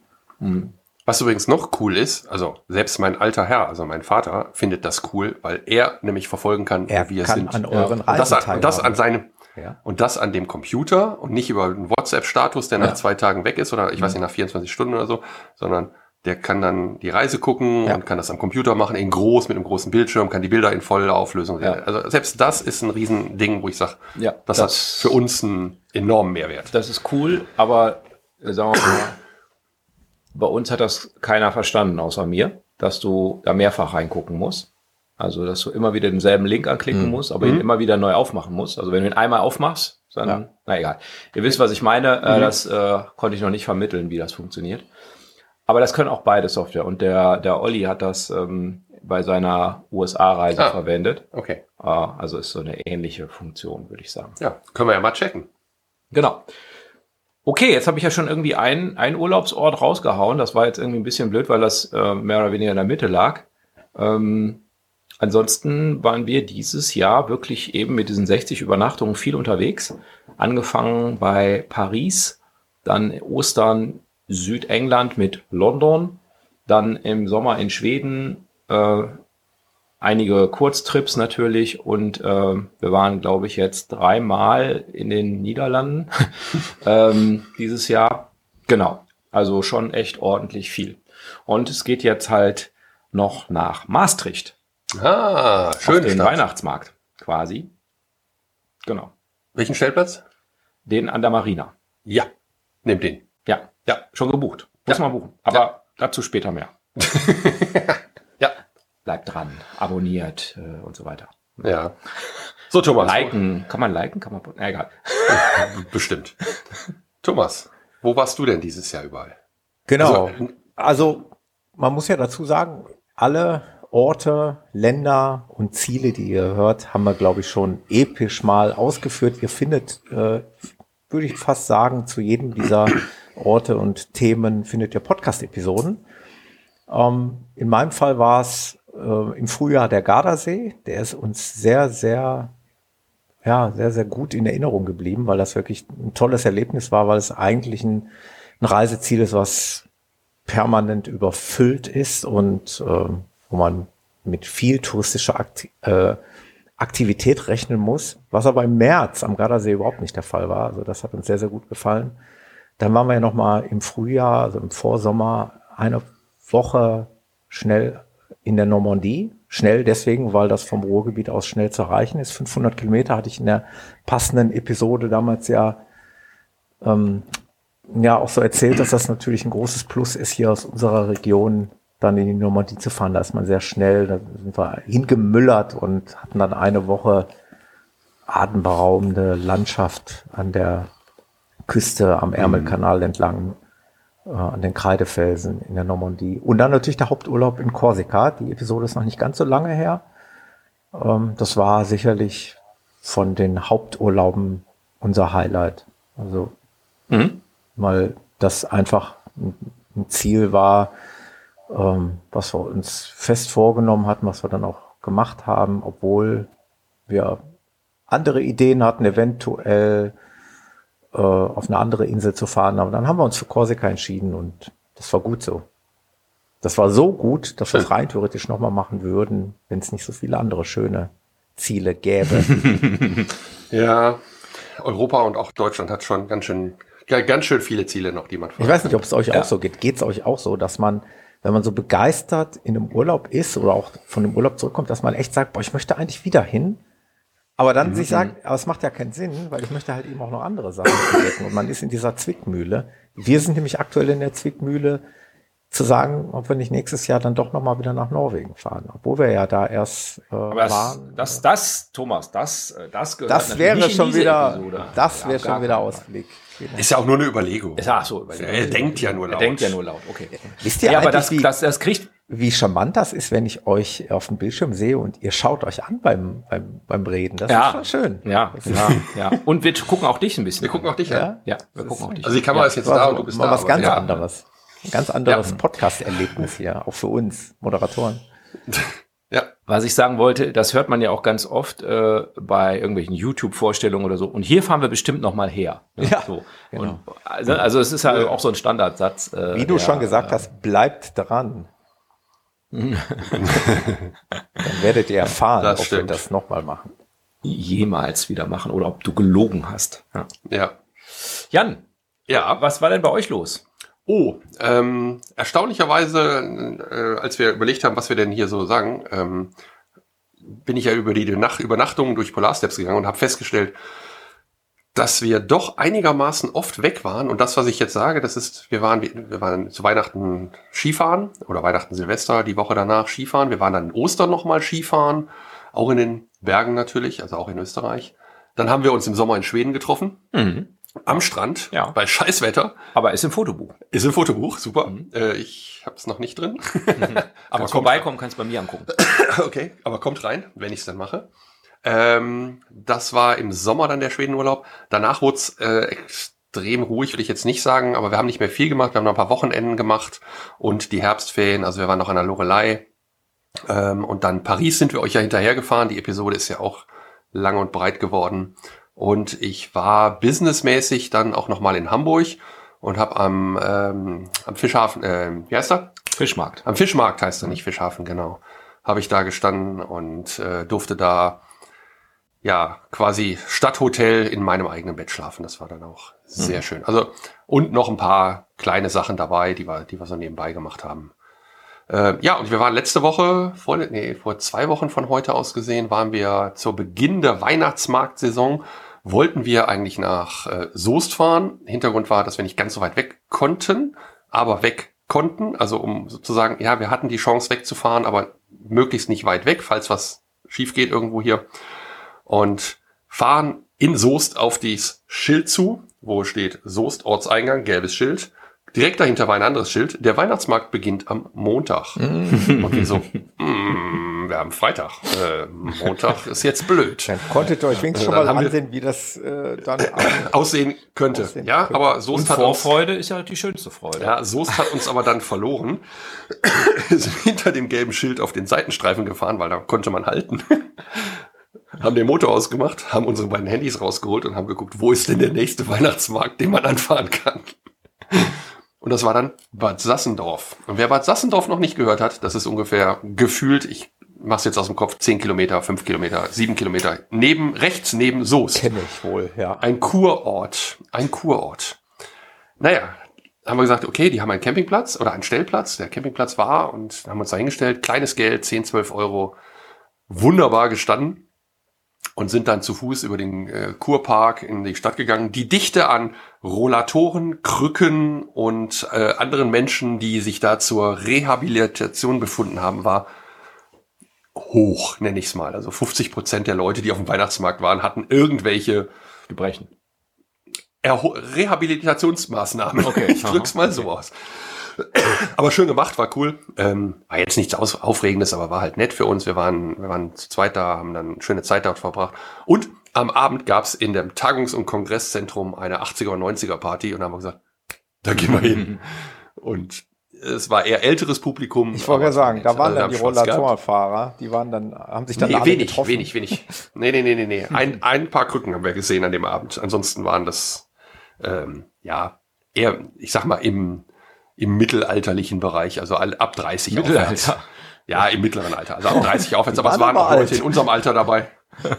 Was übrigens noch cool ist, also selbst mein alter Herr, also mein Vater, findet das cool, weil er nämlich verfolgen kann, Er wo wir kann sind. an euren und das, an- und das an seinem Ja. und das an dem Computer und nicht über einen WhatsApp-Status, der nach zwei Tagen weg ist oder ich Mhm. weiß nicht, nach 24 Stunden oder so, sondern der kann dann die Reise gucken Ja. und kann das am Computer machen, in groß, mit einem großen Bildschirm, kann die Bilder in voller Auflösung sehen. Ja. Also selbst das ist ein Riesending, wo ich sage, Ja, das, das- hat für uns einen enormen Mehrwert. Das ist cool, aber äh, sagen wir mal, bei uns hat das keiner verstanden, außer mir, dass du da mehrfach reingucken musst. Also, dass du immer wieder denselben Link anklicken musst, aber ihn immer wieder neu aufmachen musst. Also, wenn du ihn einmal aufmachst, dann, Ja. na egal. Ihr wisst, was ich meine. Äh, das äh, konnte ich noch nicht vermitteln, wie das funktioniert. Aber das können auch beide Software. Und der, der Olli hat das ähm, bei seiner USA-Reise Ah. verwendet. Okay. Äh, also ist so eine ähnliche Funktion, würde ich sagen. Ja, können wir ja mal checken. Genau. Okay, jetzt habe ich ja schon irgendwie einen, einen Urlaubsort rausgehauen. Das war jetzt irgendwie ein bisschen blöd, weil das äh, mehr oder weniger in der Mitte lag. Ähm, ansonsten waren wir dieses Jahr wirklich eben mit diesen 60 Übernachtungen viel unterwegs. Angefangen bei Paris, dann Ostern Südengland mit London, dann im Sommer in Schweden, äh, einige Kurztrips natürlich und äh, wir waren, glaube ich, jetzt dreimal in den Niederlanden ähm, dieses Jahr. Genau, also schon echt ordentlich viel. Und es geht jetzt halt noch nach Maastricht, Ah, auf schön. den Weihnachtsmarkt quasi. Genau, Welchen Stellplatz? den an der Marina. Ja, nimm den. Ja, Ja. schon gebucht. Muss Ja. man buchen. Aber dazu später mehr. Bleibt dran, abonniert äh, und so weiter. Ja. So, Thomas. Liken, kann man liken? Kann man, na, egal. Bestimmt. Thomas, wo warst du denn dieses Jahr überall? Genau. Also, Also man muss ja dazu sagen, alle Orte, Länder und Ziele, die ihr hört, haben wir, glaube ich, schon episch mal ausgeführt. Ihr findet, äh, würde ich fast sagen, zu jedem dieser Orte und Themen findet ihr Podcast-Episoden. Ähm, in meinem Fall war es äh, im Frühjahr der Gardasee. Der ist uns sehr, sehr, ja, sehr, sehr gut in Erinnerung geblieben, weil das wirklich ein tolles Erlebnis war, weil es eigentlich ein, ein Reiseziel ist, was permanent überfüllt ist und äh, wo man mit viel touristischer Akti äh, Aktivität rechnen muss, was aber im März am Gardasee überhaupt nicht der Fall war. Also das hat uns sehr, sehr gut gefallen. Dann waren wir ja noch mal im Frühjahr, also im Vorsommer, eine Woche schnell in der Normandie. Schnell deswegen, weil das vom Ruhrgebiet aus schnell zu erreichen ist. 500 Kilometer hatte ich in der passenden Episode damals ja, ähm, ja auch so erzählt, dass das natürlich ein großes Plus ist, hier aus unserer Region dann in die Normandie zu fahren. Da ist man sehr schnell, da sind wir hingemüllert und hatten dann eine Woche atemberaubende Landschaft an der Küste am Ärmelkanal entlang an den Kreidefelsen in der Normandie. Und dann natürlich der Haupturlaub in Korsika. Die Episode ist noch nicht ganz so lange her. Ähm, das war sicherlich von den Haupturlauben unser Highlight. Also mhm. mal das einfach ein Ziel war, ähm, was wir uns fest vorgenommen hatten, was wir dann auch gemacht haben, obwohl wir andere Ideen hatten, eventuell äh, auf eine andere Insel zu fahren. Aber dann haben wir uns für Korsika entschieden und das war gut so. Das war so gut, dass wir es rein theoretisch nochmal machen würden, wenn es nicht so viele andere schöne Ziele gäbe. ja, Europa und auch Deutschland hat schon ganz schön, ganz schön viele Ziele noch, die man Ich weiß nicht, ob es euch ja. auch so geht. Geht es euch auch so, dass man, wenn man so begeistert in einem Urlaub ist oder auch von dem Urlaub zurückkommt, dass man echt sagt, boah, ich möchte eigentlich wieder hin aber dann mhm. sich sagt, aber es macht ja keinen Sinn, weil ich möchte halt eben auch noch andere Sachen entdecken. Und man ist in dieser Zwickmühle. Wir sind nämlich aktuell in der Zwickmühle, zu sagen, ob wir nicht nächstes Jahr dann doch nochmal wieder nach Norwegen fahren, obwohl wir ja da erst äh, Aber das, waren. Das, das, Thomas, das, äh, das gehört Das wäre schon wieder, Episode. das wäre schon wieder Ausblick. Ist ja auch nur eine Überlegung. Ist, ach so, Überlegung. Er denkt ja nur laut. Er denkt ja nur laut, okay. Wisst ihr ja, aber das, wie, das, das kriegt wie charmant das ist, wenn ich euch auf dem Bildschirm sehe und ihr schaut euch an beim, beim, beim Reden. Das ja. ist schon schön. Ja, ja, ja. Und wir gucken auch dich ein bisschen. Wir gucken auch dich an. Ja, ja wir gucken auch dich Also die Kamera ja. ist jetzt da und du bist mal da. was ganz ja. anderes. Ein ganz anderes ja. Podcast-Erlebnis hier, auch für uns Moderatoren. Ja. Was ich sagen wollte, das hört man ja auch ganz oft äh, bei irgendwelchen YouTube-Vorstellungen oder so. Und hier fahren wir bestimmt noch mal her. Ne? Ja, so. genau. Und, also, also, es ist halt auch so ein Standardsatz. Äh, Wie du der, schon gesagt äh, hast, bleibt dran. Dann werdet ihr erfahren, das ob stimmt. wir das nochmal machen. Jemals wieder machen oder ob du gelogen hast. Ja. ja. Jan, ja. was war denn bei euch los? Oh, ähm, erstaunlicherweise, äh, als wir überlegt haben, was wir denn hier so sagen, ähm, bin ich ja über die Nacht Übernachtung durch Polarsteps gegangen und habe festgestellt, dass wir doch einigermaßen oft weg waren. Und das, was ich jetzt sage, das ist, wir waren, wir waren zu Weihnachten Skifahren oder Weihnachten Silvester, die Woche danach Skifahren. Wir waren dann in Ostern nochmal Skifahren, auch in den Bergen natürlich, also auch in Österreich. Dann haben wir uns im Sommer in Schweden getroffen. Mhm. Am Strand, ja. bei Scheißwetter. Aber ist im Fotobuch. Ist im Fotobuch, super. Mhm. Äh, ich habe es noch nicht drin. Mhm. aber kannst vorbeikommen, kannst bei mir angucken. okay, aber kommt rein, wenn ich es dann mache. Ähm, das war im Sommer dann der Schwedenurlaub. Danach wurde es äh, extrem ruhig, will ich jetzt nicht sagen, aber wir haben nicht mehr viel gemacht. Wir haben noch ein paar Wochenenden gemacht und die Herbstferien. Also wir waren noch an der Lorelei. Ähm, und dann Paris sind wir euch ja hinterhergefahren. Die Episode ist ja auch lang und breit geworden. Und ich war businessmäßig dann auch nochmal in Hamburg und habe am, ähm, am Fischhafen, äh, wie heißt er? Fischmarkt. Am Fischmarkt heißt er, nicht Fischhafen, genau. Habe ich da gestanden und äh, durfte da ja, quasi Stadthotel in meinem eigenen Bett schlafen. Das war dann auch sehr mhm. schön. Also, und noch ein paar kleine Sachen dabei, die wir, die wir so nebenbei gemacht haben. Äh, ja, und wir waren letzte Woche, vor, nee, vor zwei Wochen von heute aus gesehen, waren wir zu Beginn der Weihnachtsmarktsaison, wollten wir eigentlich nach äh, Soest fahren. Hintergrund war, dass wir nicht ganz so weit weg konnten, aber weg konnten. Also um sozusagen, ja, wir hatten die Chance wegzufahren, aber möglichst nicht weit weg, falls was schief geht irgendwo hier und fahren in Soest auf dieses Schild zu, wo steht Soest Ortseingang, gelbes Schild. Direkt dahinter war ein anderes Schild. Der Weihnachtsmarkt beginnt am Montag. Mm. Und wir so, mm, wir haben Freitag. Äh, Montag ist jetzt blöd. Dann konntet ihr euch wenigstens schon mal ansehen, wie das äh, dann aussehen könnte. Aussehen ja, könnte. aber Soest hat Vorfreude uns, ist ja die schönste Freude. Ja, Soest hat uns aber dann verloren. wir sind hinter dem gelben Schild auf den Seitenstreifen gefahren, weil da konnte man halten haben den Motor ausgemacht, haben unsere beiden Handys rausgeholt und haben geguckt, wo ist denn der nächste Weihnachtsmarkt, den man anfahren kann. Und das war dann Bad Sassendorf. Und wer Bad Sassendorf noch nicht gehört hat, das ist ungefähr gefühlt, ich mach's jetzt aus dem Kopf, 10 Kilometer, 5 Kilometer, 7 Kilometer, neben, rechts neben Soest. Kenne ich wohl, ja. Ein Kurort, ein Kurort. Naja, haben wir gesagt, okay, die haben einen Campingplatz oder einen Stellplatz. Der Campingplatz war und haben uns da hingestellt. Kleines Geld, 10, 12 Euro. Wunderbar gestanden und sind dann zu Fuß über den äh, Kurpark in die Stadt gegangen. Die Dichte an Rollatoren, Krücken und äh, anderen Menschen, die sich da zur Rehabilitation befunden haben, war hoch, nenne ich es mal. Also 50 Prozent der Leute, die auf dem Weihnachtsmarkt waren, hatten irgendwelche Gebrechen. Erho Rehabilitationsmaßnahmen. Okay, ich drück's mal so aus. Aber schön gemacht, war cool. Ähm, war jetzt nichts Aufregendes, aber war halt nett für uns. Wir waren, wir waren zu zweit da, haben dann schöne Zeit dort verbracht. Und am Abend gab's in dem Tagungs- und Kongresszentrum eine 80er und 90er Party und da haben wir gesagt, da gehen wir hin. und es war eher älteres Publikum. Ich wollte ja sagen, da waren Also, dann die. Rollatorfahrer, die waren dann, haben sich dann Nee, alle wenig, getroffen. wenig, wenig. Nee, nee, nee, nee, nee. Ein, ein paar Krücken haben wir gesehen an dem Abend. Ansonsten waren das, ähm, ja, eher, ich sag mal, im, im mittelalterlichen Bereich, also ab 30 Mittelalter. aufwärts. Ja, im mittleren Alter. Also ab 30 aufwärts, aber es waren auch Leute in unserem Alter dabei.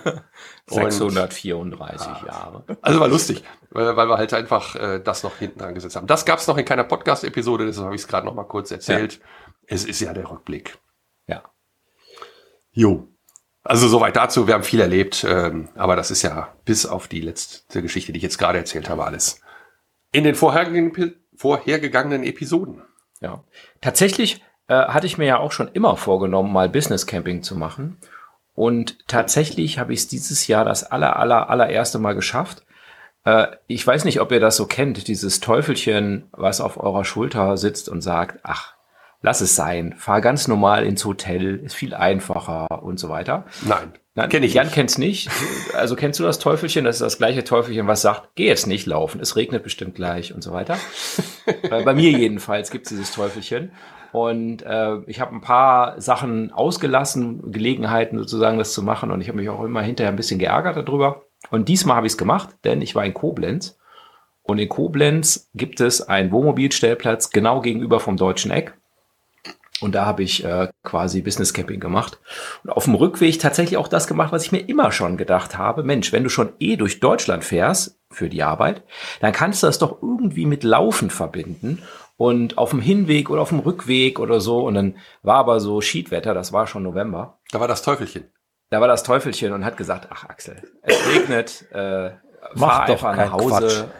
Und- 634 Jahre. Also war lustig, weil, wir halt einfach äh, das noch hinten dran gesetzt haben. Das gab's noch in keiner Podcast-Episode, deshalb habe ich es gerade noch mal kurz erzählt. Es ist ja der Rückblick. Ja. Jo. Also soweit dazu, wir haben viel erlebt, ähm, aber das ist ja bis auf die letzte Geschichte, die ich jetzt gerade erzählt habe, alles in den vorhergegangenen, vorhergegangenen Episoden. Ja. Tatsächlich äh, hatte ich mir ja auch schon immer vorgenommen, mal Business Camping zu machen. Und tatsächlich habe ich es dieses Jahr das aller, aller, allererste Mal geschafft. Äh, ich weiß nicht, ob ihr das so kennt, dieses Teufelchen, was auf eurer Schulter sitzt und sagt, ach, lass es sein, fahr ganz normal ins Hotel, ist viel einfacher und so weiter. Nein, Nein, kenne ich Jan nicht. kennt's nicht. Also kennst du das Teufelchen? Das ist das gleiche Teufelchen, was sagt, geh jetzt nicht laufen, es regnet bestimmt gleich und so weiter. Bei mir jedenfalls gibt's dieses Teufelchen. Und äh, ich habe ein paar Sachen ausgelassen, Gelegenheiten sozusagen, das zu machen. Und ich habe mich auch immer hinterher ein bisschen geärgert darüber. Und diesmal habe ich es gemacht, denn ich war in Koblenz. Und in Koblenz gibt es einen Wohnmobilstellplatz genau gegenüber vom Deutschen Eck. Und da habe ich äh, quasi Business Camping gemacht. Und auf dem Rückweg tatsächlich auch das gemacht, was ich mir immer schon gedacht habe. Mensch, wenn du schon eh durch Deutschland fährst für die Arbeit, dann kannst du das doch irgendwie mit Laufen verbinden. Und auf dem Hinweg oder auf dem Rückweg oder so. Und dann war aber so Schiedwetter, das war schon November. Da war das Teufelchen. Da war das Teufelchen und hat gesagt, ach Axel, es regnet, äh, Mach fahr doch einfach nach Hause,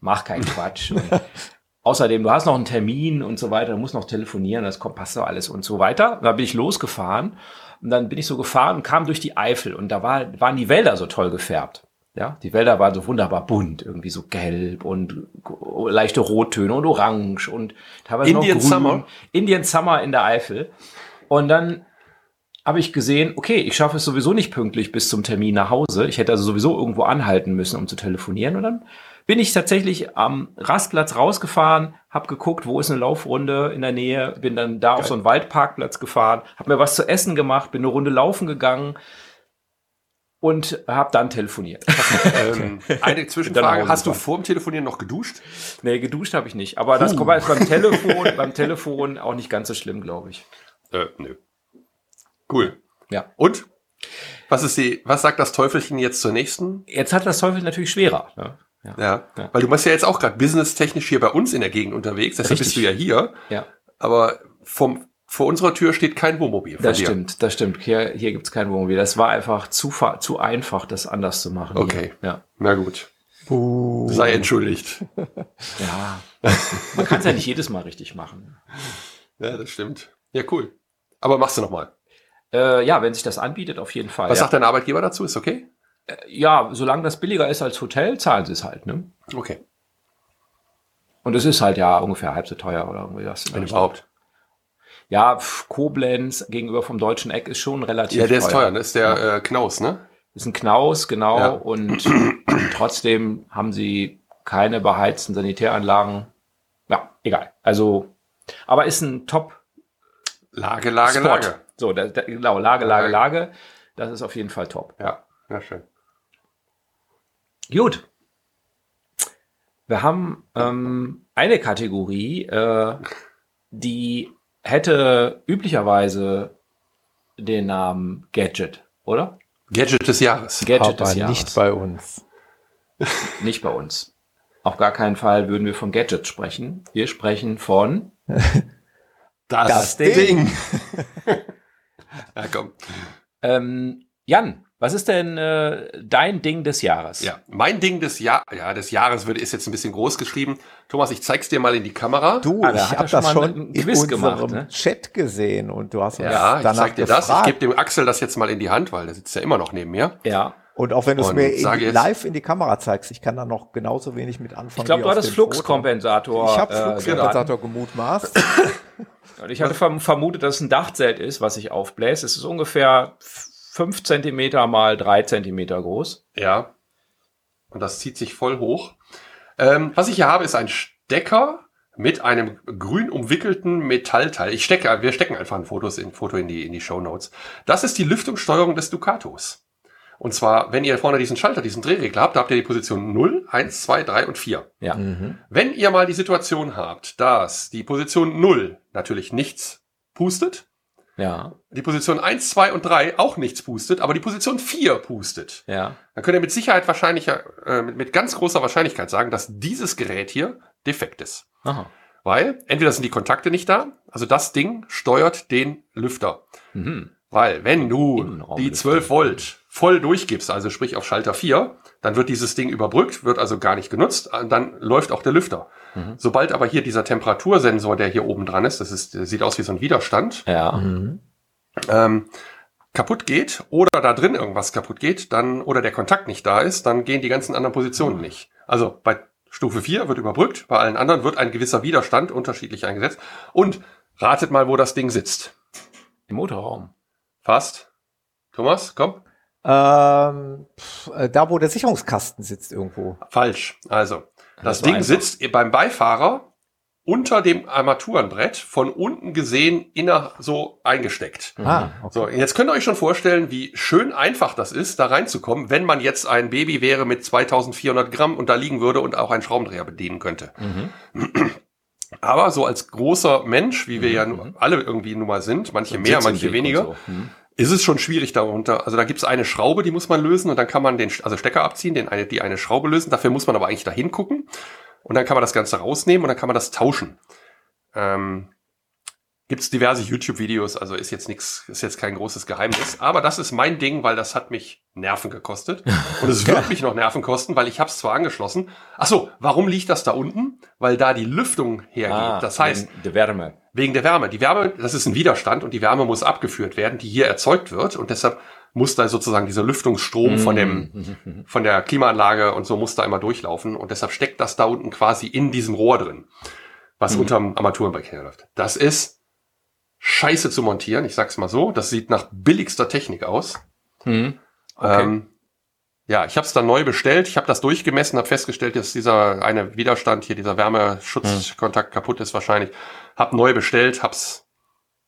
mach keinen Quatsch. Und außerdem, du hast noch einen Termin und so weiter, du musst noch telefonieren, das kommt, passt doch alles und so weiter. Da bin ich losgefahren und dann bin ich so gefahren und kam durch die Eifel und da war, waren die Wälder so toll gefärbt. Ja, die Wälder waren so wunderbar bunt, irgendwie so gelb und leichte Rottöne und orange und teilweise Indian noch grün. Summer? Indian Summer in der Eifel. Und dann habe ich gesehen, okay, ich schaffe es sowieso nicht pünktlich bis zum Termin nach Hause. Ich hätte also sowieso irgendwo anhalten müssen, um zu telefonieren. Und dann bin ich tatsächlich am Rastplatz rausgefahren, habe geguckt, wo ist eine Laufrunde in der Nähe, bin dann da auf so einen Waldparkplatz gefahren, habe mir was zu essen gemacht, bin eine Runde laufen gegangen und habe dann telefoniert. Ähm, eine Zwischenfrage. Hast du vor dem Telefonieren noch geduscht? nee, geduscht habe ich nicht. Aber das kommt jetzt beim Telefon, beim Telefon auch nicht ganz so schlimm, glaube ich. Äh, nö. Cool. Ja. Und? Was ist die, was sagt das Teufelchen jetzt zur nächsten? Jetzt hat das Teufel natürlich schwerer. Ne? Ja. Ja. Ja. Weil du bist ja jetzt auch gerade businesstechnisch hier bei uns in der Gegend unterwegs, deshalb Richtig. bist du ja hier. ja. Aber vom, vor unserer Tür steht kein Wohnmobil Das dir. stimmt, das stimmt. Hier, hier gibt's kein Wohnmobil. Das war einfach zu, fa- zu einfach, das anders zu machen. Okay. Hier. Ja. Na gut. Buh. Sei entschuldigt. ja. Man kann es ja nicht jedes Mal richtig machen. Ja, das stimmt. Ja, cool. Aber machst du noch mal. Äh, ja, wenn sich das anbietet, auf jeden Fall. Was ja. sagt dein Arbeitgeber dazu? Ist okay? Ja, solange das billiger ist als Hotel, zahlen sie es halt. Ne? Okay. Und es ist halt ja ungefähr halb so teuer oder irgendwie was. der Wenn Richtung. überhaupt. Ja, pf, Koblenz gegenüber vom Deutschen Eck ist schon relativ Ja, der ist teuer. Das ist der äh, Knaus, ne? ist ein Knaus, genau. Ja. Und trotzdem haben sie keine beheizten Sanitäranlagen. Ja, egal. Also, aber ist ein Top Lage, Lage, Spot. Lage. So, da, da, genau, Lage, Lage, Lage. Lage. Das ist auf jeden Fall top. Ja, ja, schön. Gut. Wir haben ähm, eine Kategorie, äh, die hätte üblicherweise den Namen Gadget, oder? Gadget des Jahres. Gadget des Aber Jahres. nicht bei uns. Nicht bei uns. auf gar keinen Fall würden wir von Gadgets sprechen. Wir sprechen von Das, Das Ding. Ding. ja, komm. ähm, Jan. Was ist denn äh, dein Ding des Jahres? Ja, mein Ding des, Jahr ja, des Jahres würde, ist jetzt ein bisschen groß geschrieben. Thomas, ich zeig's dir mal in die Kamera. Du, Ah, ich habe schon das mal schon einen in Quiz unserem gemacht, ne? Chat gesehen und du hast uns ja, ich danach zeig dir das. Ich gefragt. gebe dem Axel das jetzt mal in die Hand, weil der sitzt ja immer noch neben mir. Ja. und auch wenn du es mir in, jetzt- live in die Kamera zeigst, ich kann da noch genauso wenig mit anfangen. Ich glaube, du hattest. Fluxkompensator. Ich habe äh. Fluxkompensator gemutmaßt. Und ich hatte verm vermutet, dass es ein Dachzelt ist, was sich aufbläst. Es ist ungefähr fünf Zentimeter mal drei Zentimeter groß. Ja. Und das zieht sich voll hoch. Ähm, was ich hier habe, ist ein Stecker mit einem grün umwickelten Metallteil. Ich stecke, wir stecken einfach ein Fotos in, Foto in die, in die Show Notes. Das ist die Lüftungssteuerung des Ducatos. Und zwar, wenn ihr vorne diesen Schalter, diesen Drehregler habt, da habt ihr die Position 0, 1, 2, 3 und 4. Ja. Mhm. Wenn ihr mal die Situation habt, dass die Position 0 natürlich nichts pustet, Ja. die Position 1, 2 und 3 auch nichts pustet, aber die Position 4 pustet, Ja. dann könnt ihr mit Sicherheit wahrscheinlich, äh, mit, mit ganz großer Wahrscheinlichkeit sagen, dass dieses Gerät hier defekt ist. Aha. Weil entweder sind die Kontakte nicht da, also das Ding steuert den Lüfter. Mhm. Weil wenn du die Lüfter. 12 Volt voll durchgibst, also sprich auf Schalter 4, dann wird dieses Ding überbrückt, wird also gar nicht genutzt, und dann läuft auch der Lüfter. Mhm. Sobald aber hier dieser Temperatursensor, der hier oben dran ist, das ist, sieht aus wie so ein Widerstand, Ja. Mhm. ähm, kaputt geht oder da drin irgendwas kaputt geht, dann oder der Kontakt nicht da ist, dann gehen die ganzen anderen Positionen nicht. Also bei Stufe 4 wird überbrückt, bei allen anderen wird ein gewisser Widerstand unterschiedlich eingesetzt. Und ratet mal, wo das Ding sitzt. Im Motorraum. Fast. Thomas, komm. Ähm, äh, da, wo der Sicherungskasten sitzt irgendwo. Falsch. Also, das, Das Ding einfach. sitzt beim Beifahrer unter dem Armaturenbrett, von unten gesehen inner so eingesteckt. Ah, okay. So, jetzt könnt ihr euch schon vorstellen, wie schön einfach das ist, da reinzukommen, wenn man jetzt ein Baby wäre mit 2400 Gramm und da liegen würde und auch einen Schraubendreher bedienen könnte. Mhm. Aber so als großer Mensch, wie wir ja Mhm. alle irgendwie nun mal sind, manche mehr, Sitz im manche weniger, und so. Mhm. Ist es schon schwierig darunter. Also da gibt es eine Schraube, die muss man lösen und dann kann man den also Stecker abziehen, den eine, die eine Schraube lösen. Dafür muss man aber eigentlich da hingucken und dann kann man das Ganze rausnehmen und dann kann man das tauschen. Ähm, gibt es diverse YouTube-Videos, also ist jetzt nichts, ist jetzt kein großes Geheimnis. Aber das ist mein Ding, weil das hat mich Nerven gekostet. Und es wird mich noch Nerven kosten, weil ich habe es zwar angeschlossen. Ach so, warum liegt das da unten? Weil da die Lüftung hergeht. Ah, das heißt, wegen der Wärme. Wegen der Wärme. Die Wärme, das ist ein Widerstand und die Wärme muss abgeführt werden, die hier erzeugt wird. Und deshalb muss da sozusagen dieser Lüftungsstrom von dem, Mhm. von der Klimaanlage und so muss da immer durchlaufen. Und deshalb steckt das da unten quasi in diesem Rohr drin, was Mhm. unterm Armaturenbrett herläuft. Das ist scheiße zu montieren. Ich sag's mal so. Das sieht nach billigster Technik aus. Mhm. Okay. Ähm, ja, ich habe es dann neu bestellt. Ich habe das durchgemessen, habe festgestellt, dass dieser eine Widerstand hier, dieser Wärmeschutzkontakt kaputt ist wahrscheinlich. Hab neu bestellt, hab's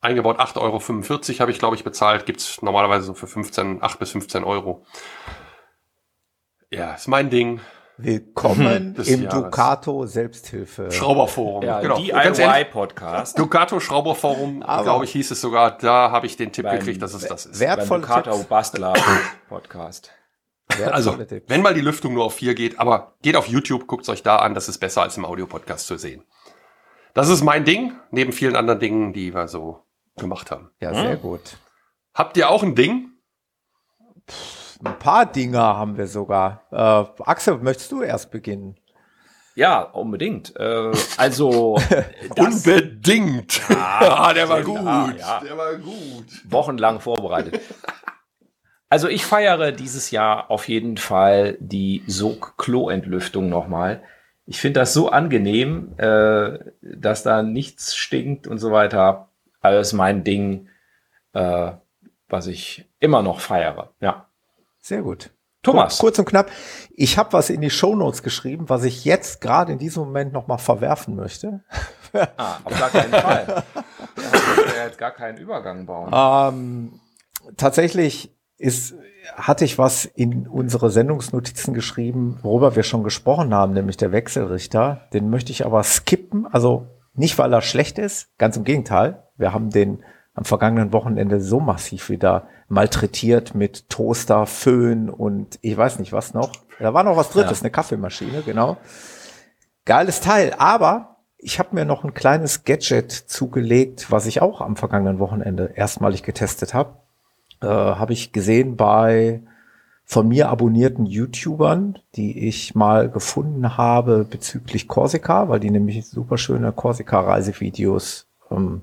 eingebaut. 8,45 Euro habe ich, glaube ich, bezahlt. Gibt's normalerweise so für 15, 8 bis 15 Euro. Ja, ist mein Ding. Willkommen Des im Jahres. Ducato Selbsthilfe. Schrauberforum. ja, genau. DIY-Podcast. Ducato Schrauberforum, glaube ich, hieß es sogar. Da habe ich den Tipp gekriegt, dass es das ist. Wer- beim wertvolle Ducato Tipps. Bastler Podcast. Wertvolle Also, Tipps. wenn mal die Lüftung nur auf 4 geht, aber geht auf YouTube, guckt's euch da an, das ist besser als im Audiopodcast zu sehen. Das ist mein Ding, neben vielen anderen Dingen, die wir so gemacht haben. ja, sehr gut. Habt ihr auch ein Ding? Ein paar Dinge haben wir sogar. Äh, Axel, möchtest du erst beginnen? Ja, unbedingt. Äh, also das Unbedingt. Ah, der war gut. klar, ja. Der war gut. wochenlang vorbereitet. Also ich feiere dieses Jahr auf jeden Fall die Sog-Klo-Entlüftung nochmal. Ich finde das so angenehm, äh, dass da nichts stinkt und so weiter. Alles mein Ding, äh, was ich immer noch feiere. Ja. Sehr gut. Thomas. Kurz und knapp. Ich habe was in die Shownotes geschrieben, was ich jetzt gerade in diesem Moment noch mal verwerfen möchte. Ah, auf gar keinen Fall. Muss ja jetzt gar keinen Übergang bauen. Ähm, tatsächlich ist, hatte ich was in unsere Sendungsnotizen geschrieben, worüber wir schon gesprochen haben, nämlich der Wechselrichter. Den möchte ich aber skippen. Also nicht, weil er schlecht ist, ganz im Gegenteil. Wir haben den am vergangenen Wochenende so massiv wieder malträtiert mit Toaster, Föhn und ich weiß nicht was noch. Da war noch was Drittes, Ja. eine Kaffeemaschine, genau. geiles Teil. Aber ich habe mir noch ein kleines Gadget zugelegt, was ich auch am vergangenen Wochenende erstmalig getestet habe. Äh, habe ich gesehen bei von mir abonnierten YouTubern, die ich mal gefunden habe bezüglich Korsika, weil die nämlich super schöne Korsika-Reisevideos ähm,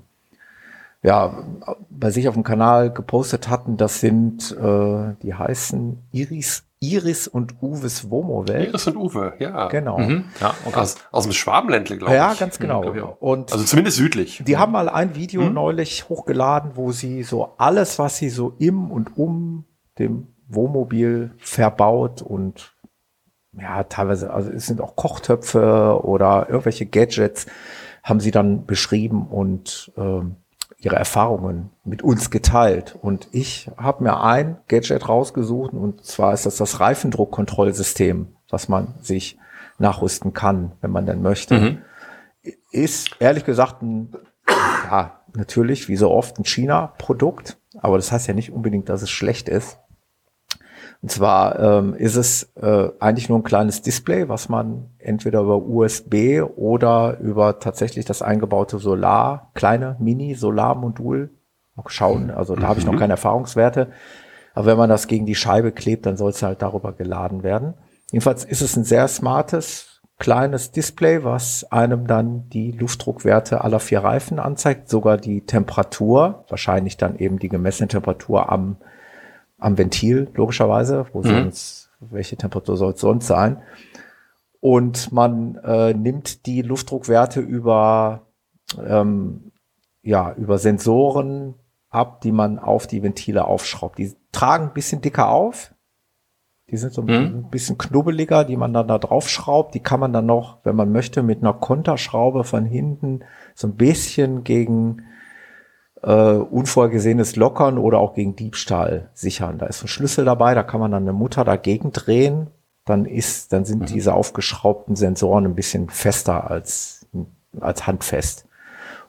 ja, bei sich auf dem Kanal gepostet hatten. Das sind, äh, die heißen Iris, Iris und Uwes Womo-Welt. Iris und Uwe, ja. Genau. Mhm. Ja. Aus, aus dem Schwabenländle, glaube ich. Ja, ganz genau. auch. Und Also zumindest südlich. die haben mal ein Video Mhm. neulich hochgeladen, wo sie so alles, was sie so im und um dem Wohnmobil verbaut und ja, teilweise, also es sind auch Kochtöpfe oder irgendwelche Gadgets, haben sie dann beschrieben und ähm, ihre Erfahrungen mit uns geteilt. Und ich habe mir ein Gadget rausgesucht und zwar ist das das Reifendruckkontrollsystem, was man sich nachrüsten kann, wenn man denn möchte Mhm. ist ehrlich gesagt ein, ja, natürlich, wie so oft, ein China-Produkt, aber das heißt ja nicht unbedingt, dass es schlecht ist. Und zwar ähm, ist es äh, eigentlich nur ein kleines Display, was man entweder über USB oder über tatsächlich das eingebaute Solar, kleine Mini-Solarmodul mal schauen. Also da habe ich noch keine Erfahrungswerte. Aber wenn man das gegen die Scheibe klebt, dann soll es halt darüber geladen werden. Jedenfalls ist es ein sehr smartes, kleines Display, was einem dann die Luftdruckwerte aller vier Reifen anzeigt, sogar die Temperatur, wahrscheinlich dann eben die gemessene Temperatur am, am Ventil, logischerweise, wo sonst, welche Temperatur soll es sonst sein? Und man äh, nimmt die Luftdruckwerte über, ähm, ja, über Sensoren ab, die man auf die Ventile aufschraubt. Die tragen ein bisschen dicker auf. Die sind so ein Mhm. bisschen knubbeliger, die man dann da drauf schraubt. Die kann man dann noch, wenn man möchte, mit einer Konterschraube von hinten so ein bisschen gegen äh, unvorhergesehenes Lockern oder auch gegen Diebstahl sichern. Da ist ein Schlüssel dabei, da kann man dann eine Mutter dagegen drehen. Dann ist, dann sind diese aufgeschraubten Sensoren ein bisschen fester als, als handfest.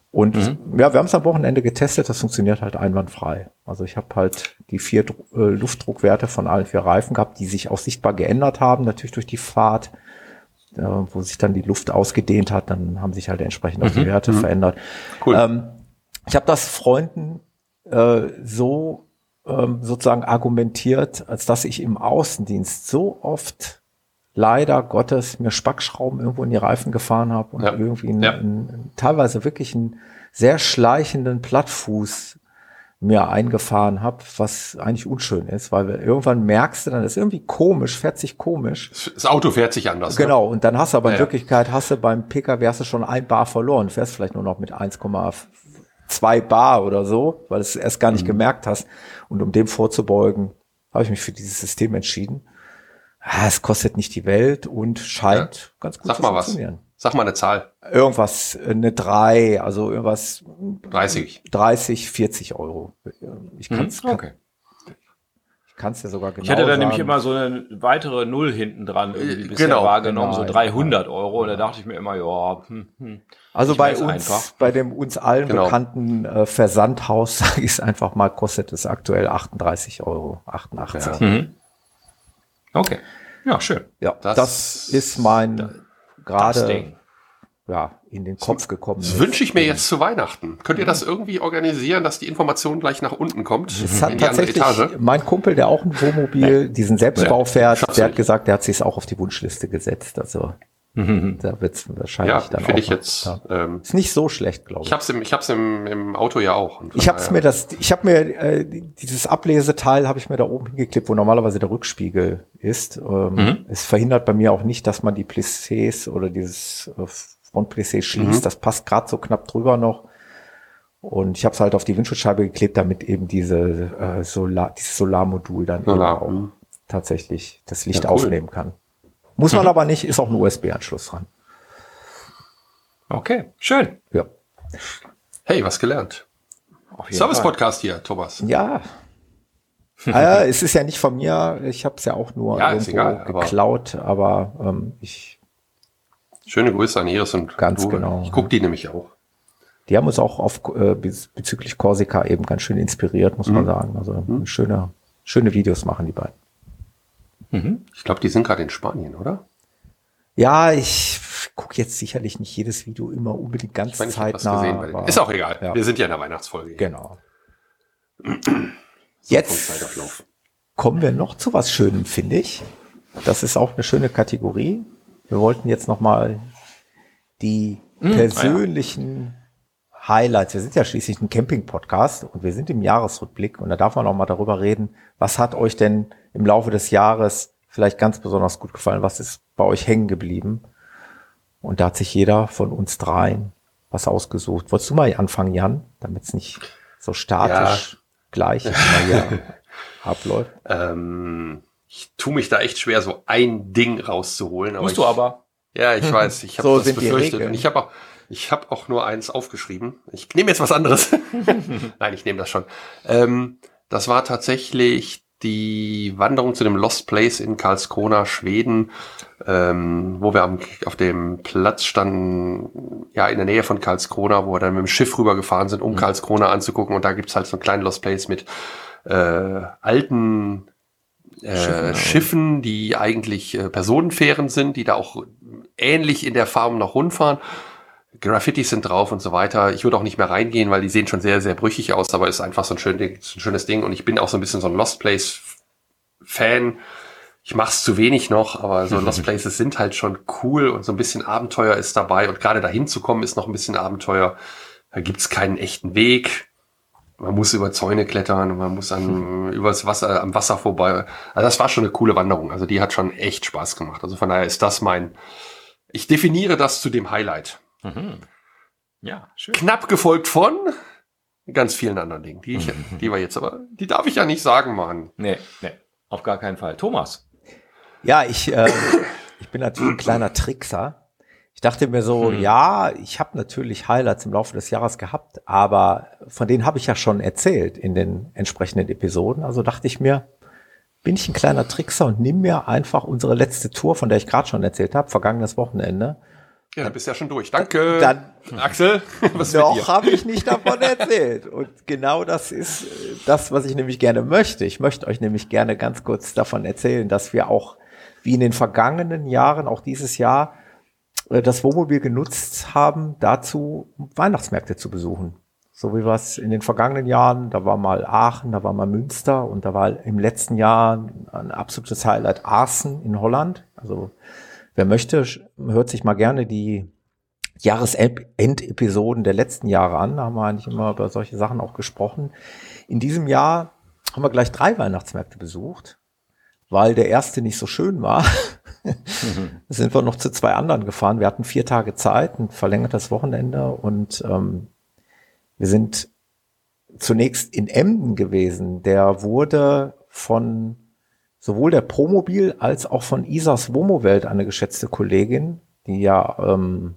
Und ja, wir haben es am Wochenende getestet, das funktioniert halt einwandfrei. Also ich habe halt die vier Dru- äh, Luftdruckwerte von allen vier Reifen gehabt, die sich auch sichtbar geändert haben, natürlich durch die Fahrt, äh, wo sich dann die Luft ausgedehnt hat, dann haben sich halt entsprechend auch die Werte verändert. Cool. Ähm, ich habe das Freunden äh, so ähm, sozusagen argumentiert, als dass ich im Außendienst so oft leider Gottes mir Spackschrauben irgendwo in die Reifen gefahren habe und Ja. irgendwie einen, Ja. einen, teilweise wirklich einen sehr schleichenden Plattfuß mir eingefahren habe, was eigentlich unschön ist, weil irgendwann merkst du dann, ist irgendwie komisch, fährt sich komisch. Das Auto fährt sich anders. Ne? Genau, und dann hast du aber in Ja. Wirklichkeit, hast du beim PKW hast du schon ein Bar verloren, fährst vielleicht nur noch mit 1,2 Bar oder so, weil du es erst gar nicht Mhm. gemerkt hast. Und um dem vorzubeugen, habe ich mich für dieses System entschieden. Ah, Es kostet nicht die Welt und scheint ganz gut Sag zu mal was. funktionieren. Sag mal eine Zahl. Irgendwas, äh, eine 3, also irgendwas 30. 30, 40 Euro. Ich kann es Mhm, okay. Ich kann's dir sogar genau Ich hatte da nämlich sagen. immer so eine weitere Null hinten dran irgendwie Äh, bisher genau. wahrgenommen, so Nein. 300 Euro. Und da dachte ich mir immer, ja, hm, hm. Also Ich bei uns, einfach. bei dem uns allen Genau. bekannten äh, Versandhaus, sage ich es einfach mal, kostet es aktuell 38 Euro, 88. Ja, Mhm. Okay. Ja, schön. das, Das- ist mein Das gerade Ding. Ja in den Kopf gekommen. Das wünsche ich mir jetzt zu Weihnachten. Könnt ihr das irgendwie organisieren, dass die Information gleich nach unten kommt? Es hat tatsächlich Etage? mein Kumpel, der auch ein Wohnmobil, diesen Selbstbau fährt, der hat gesagt, der hat sich auch auf die Wunschliste gesetzt. Also da wird es wahrscheinlich Ja, dann auch. finde ich jetzt. Ähm, Ist nicht so schlecht, glaube ich. ich hab's im, ich hab's im, im Auto ja auch. Ich habe daher- mir das, ich habe mir äh, dieses Ableseteil habe ich mir da oben hingeklebt, wo normalerweise der Rückspiegel ist. Ähm, Mhm. Es verhindert bei mir auch nicht, dass man die Plissés oder dieses äh, Frontplissé schließt. Mhm. Das passt gerade so knapp drüber noch. Und ich habe es halt auf die Windschutzscheibe geklebt, damit eben diese äh, Solar, dieses Solarmodul dann Solar, eben auch mhm. tatsächlich das Licht Ja, cool. aufnehmen kann. Muss man aber nicht, ist auch ein USB-Anschluss dran. Okay, schön. Ja. Hey, was gelernt. Auf jeden Service Fall. Podcast hier, Thomas. Ja. ah, es ist ja nicht von mir, ich habe es ja auch nur Ja, irgendwo egal, aber- geklaut, aber ähm, ich, Schöne Grüße an Iris und Ganz du. genau. Ich guck die nämlich auch. die haben uns auch auf, äh, bez- bezüglich Korsika eben ganz schön inspiriert, muss man Mhm. sagen. Also schöne, schöne Videos machen die beiden. Ich glaube, die sind gerade in Spanien, oder? Ja, ich gucke jetzt sicherlich nicht jedes Video immer unbedingt ganz Ich meine, ich zeitnah. gesehen, weil- aber- ist auch egal. Ja. Wir sind ja in der Weihnachtsfolge. Genau. So Jetzt-. Kommen wir noch zu was Schönem, finde ich. Das ist auch eine schöne Kategorie. Wir wollten jetzt noch mal die persönlichen Highlights. Wir sind ja schließlich ein Camping-Podcast und wir sind im Jahresrückblick und da darf man auch mal darüber reden, was hat euch denn im Laufe des Jahres vielleicht ganz besonders gut gefallen? Was ist bei euch hängen geblieben? Und da hat sich jeder von uns dreien was ausgesucht. Wolltest du mal anfangen, Jan, damit es nicht so statisch gleich immer hier abläuft? Ähm, ich tue mich da echt schwer, so ein Ding rauszuholen. Aber Musst ich, du aber. Ja, ich weiß. Ich habe So das befürchtet. Und ich habe auch, ich habe auch nur eins aufgeschrieben. Ich nehme jetzt was anderes. Nein, ich nehme das schon. Ähm, das war tatsächlich die Wanderung zu dem Lost Place in Karlskrona, Schweden, ähm, wo wir am, auf dem Platz standen, ja, in der Nähe von Karlskrona, wo wir dann mit dem Schiff rübergefahren sind, um Karlskrona anzugucken. Und da gibt's halt so einen kleinen Lost Place mit äh, alten äh, Schiffen, die eigentlich äh, Personenfähren sind, die da auch ähnlich in der Farm noch rundfahren. Graffitis sind drauf und so weiter. Ich würde auch nicht mehr reingehen, weil die sehen schon sehr, sehr brüchig aus, aber ist einfach so ein, schön ein schönes Ding. Und ich bin auch so ein bisschen so ein Lost Place Fan. Ich mache es zu wenig noch, aber so Lost Places sind halt schon cool und so ein bisschen Abenteuer ist dabei. Und gerade dahin zu kommen, ist noch ein bisschen Abenteuer. Da gibt's keinen echten Weg. Man muss über Zäune klettern, man muss an, übers Wasser, am Wasser vorbei. Also das war schon eine coole Wanderung. Also die hat schon echt Spaß gemacht. Also von daher ist das mein, ich definiere das zu dem Highlight. Ja, schön. Knapp gefolgt von ganz vielen anderen Dingen, die ich, die wir jetzt aber, die darf ich ja nicht sagen, Mann. Nee, nee, auf gar keinen Fall. Thomas. Ja, ich, äh, ich bin natürlich ein kleiner Trickser. Ich dachte mir so, ja, ich habe natürlich Highlights im Laufe des Jahres gehabt, aber von denen habe ich ja schon erzählt in den entsprechenden Episoden. Also dachte ich mir, bin ich ein kleiner Trickser und nimm mir einfach unsere letzte Tour, von der ich gerade schon erzählt habe, vergangenes Wochenende. Ja, du bist ja schon durch. Danke. Dann Axel, was noch habe ich nicht davon erzählt. Und genau das ist äh, das, was ich nämlich gerne möchte. Ich möchte euch nämlich gerne ganz kurz davon erzählen, dass wir auch, wie in den vergangenen Jahren, auch dieses Jahr, das Wohnmobil genutzt haben, dazu Weihnachtsmärkte zu besuchen. So wie es in den vergangenen Jahren, da war mal Aachen, da war mal Münster und da war im letzten Jahr ein absolutes Highlight Aachen in Holland. Also wer möchte, hört sich mal gerne die Jahresendepisoden der letzten Jahre an. Da haben wir eigentlich immer über solche Sachen auch gesprochen. In diesem Jahr haben wir gleich drei Weihnachtsmärkte besucht, weil der erste nicht so schön war. sind wir noch zu zwei anderen gefahren. Wir hatten vier Tage Zeit, ein verlängertes Wochenende und ähm, wir sind zunächst in Emden gewesen. Der wurde von sowohl der Promobil als auch von Isas Womo-Welt, eine geschätzte Kollegin, die ja, ähm,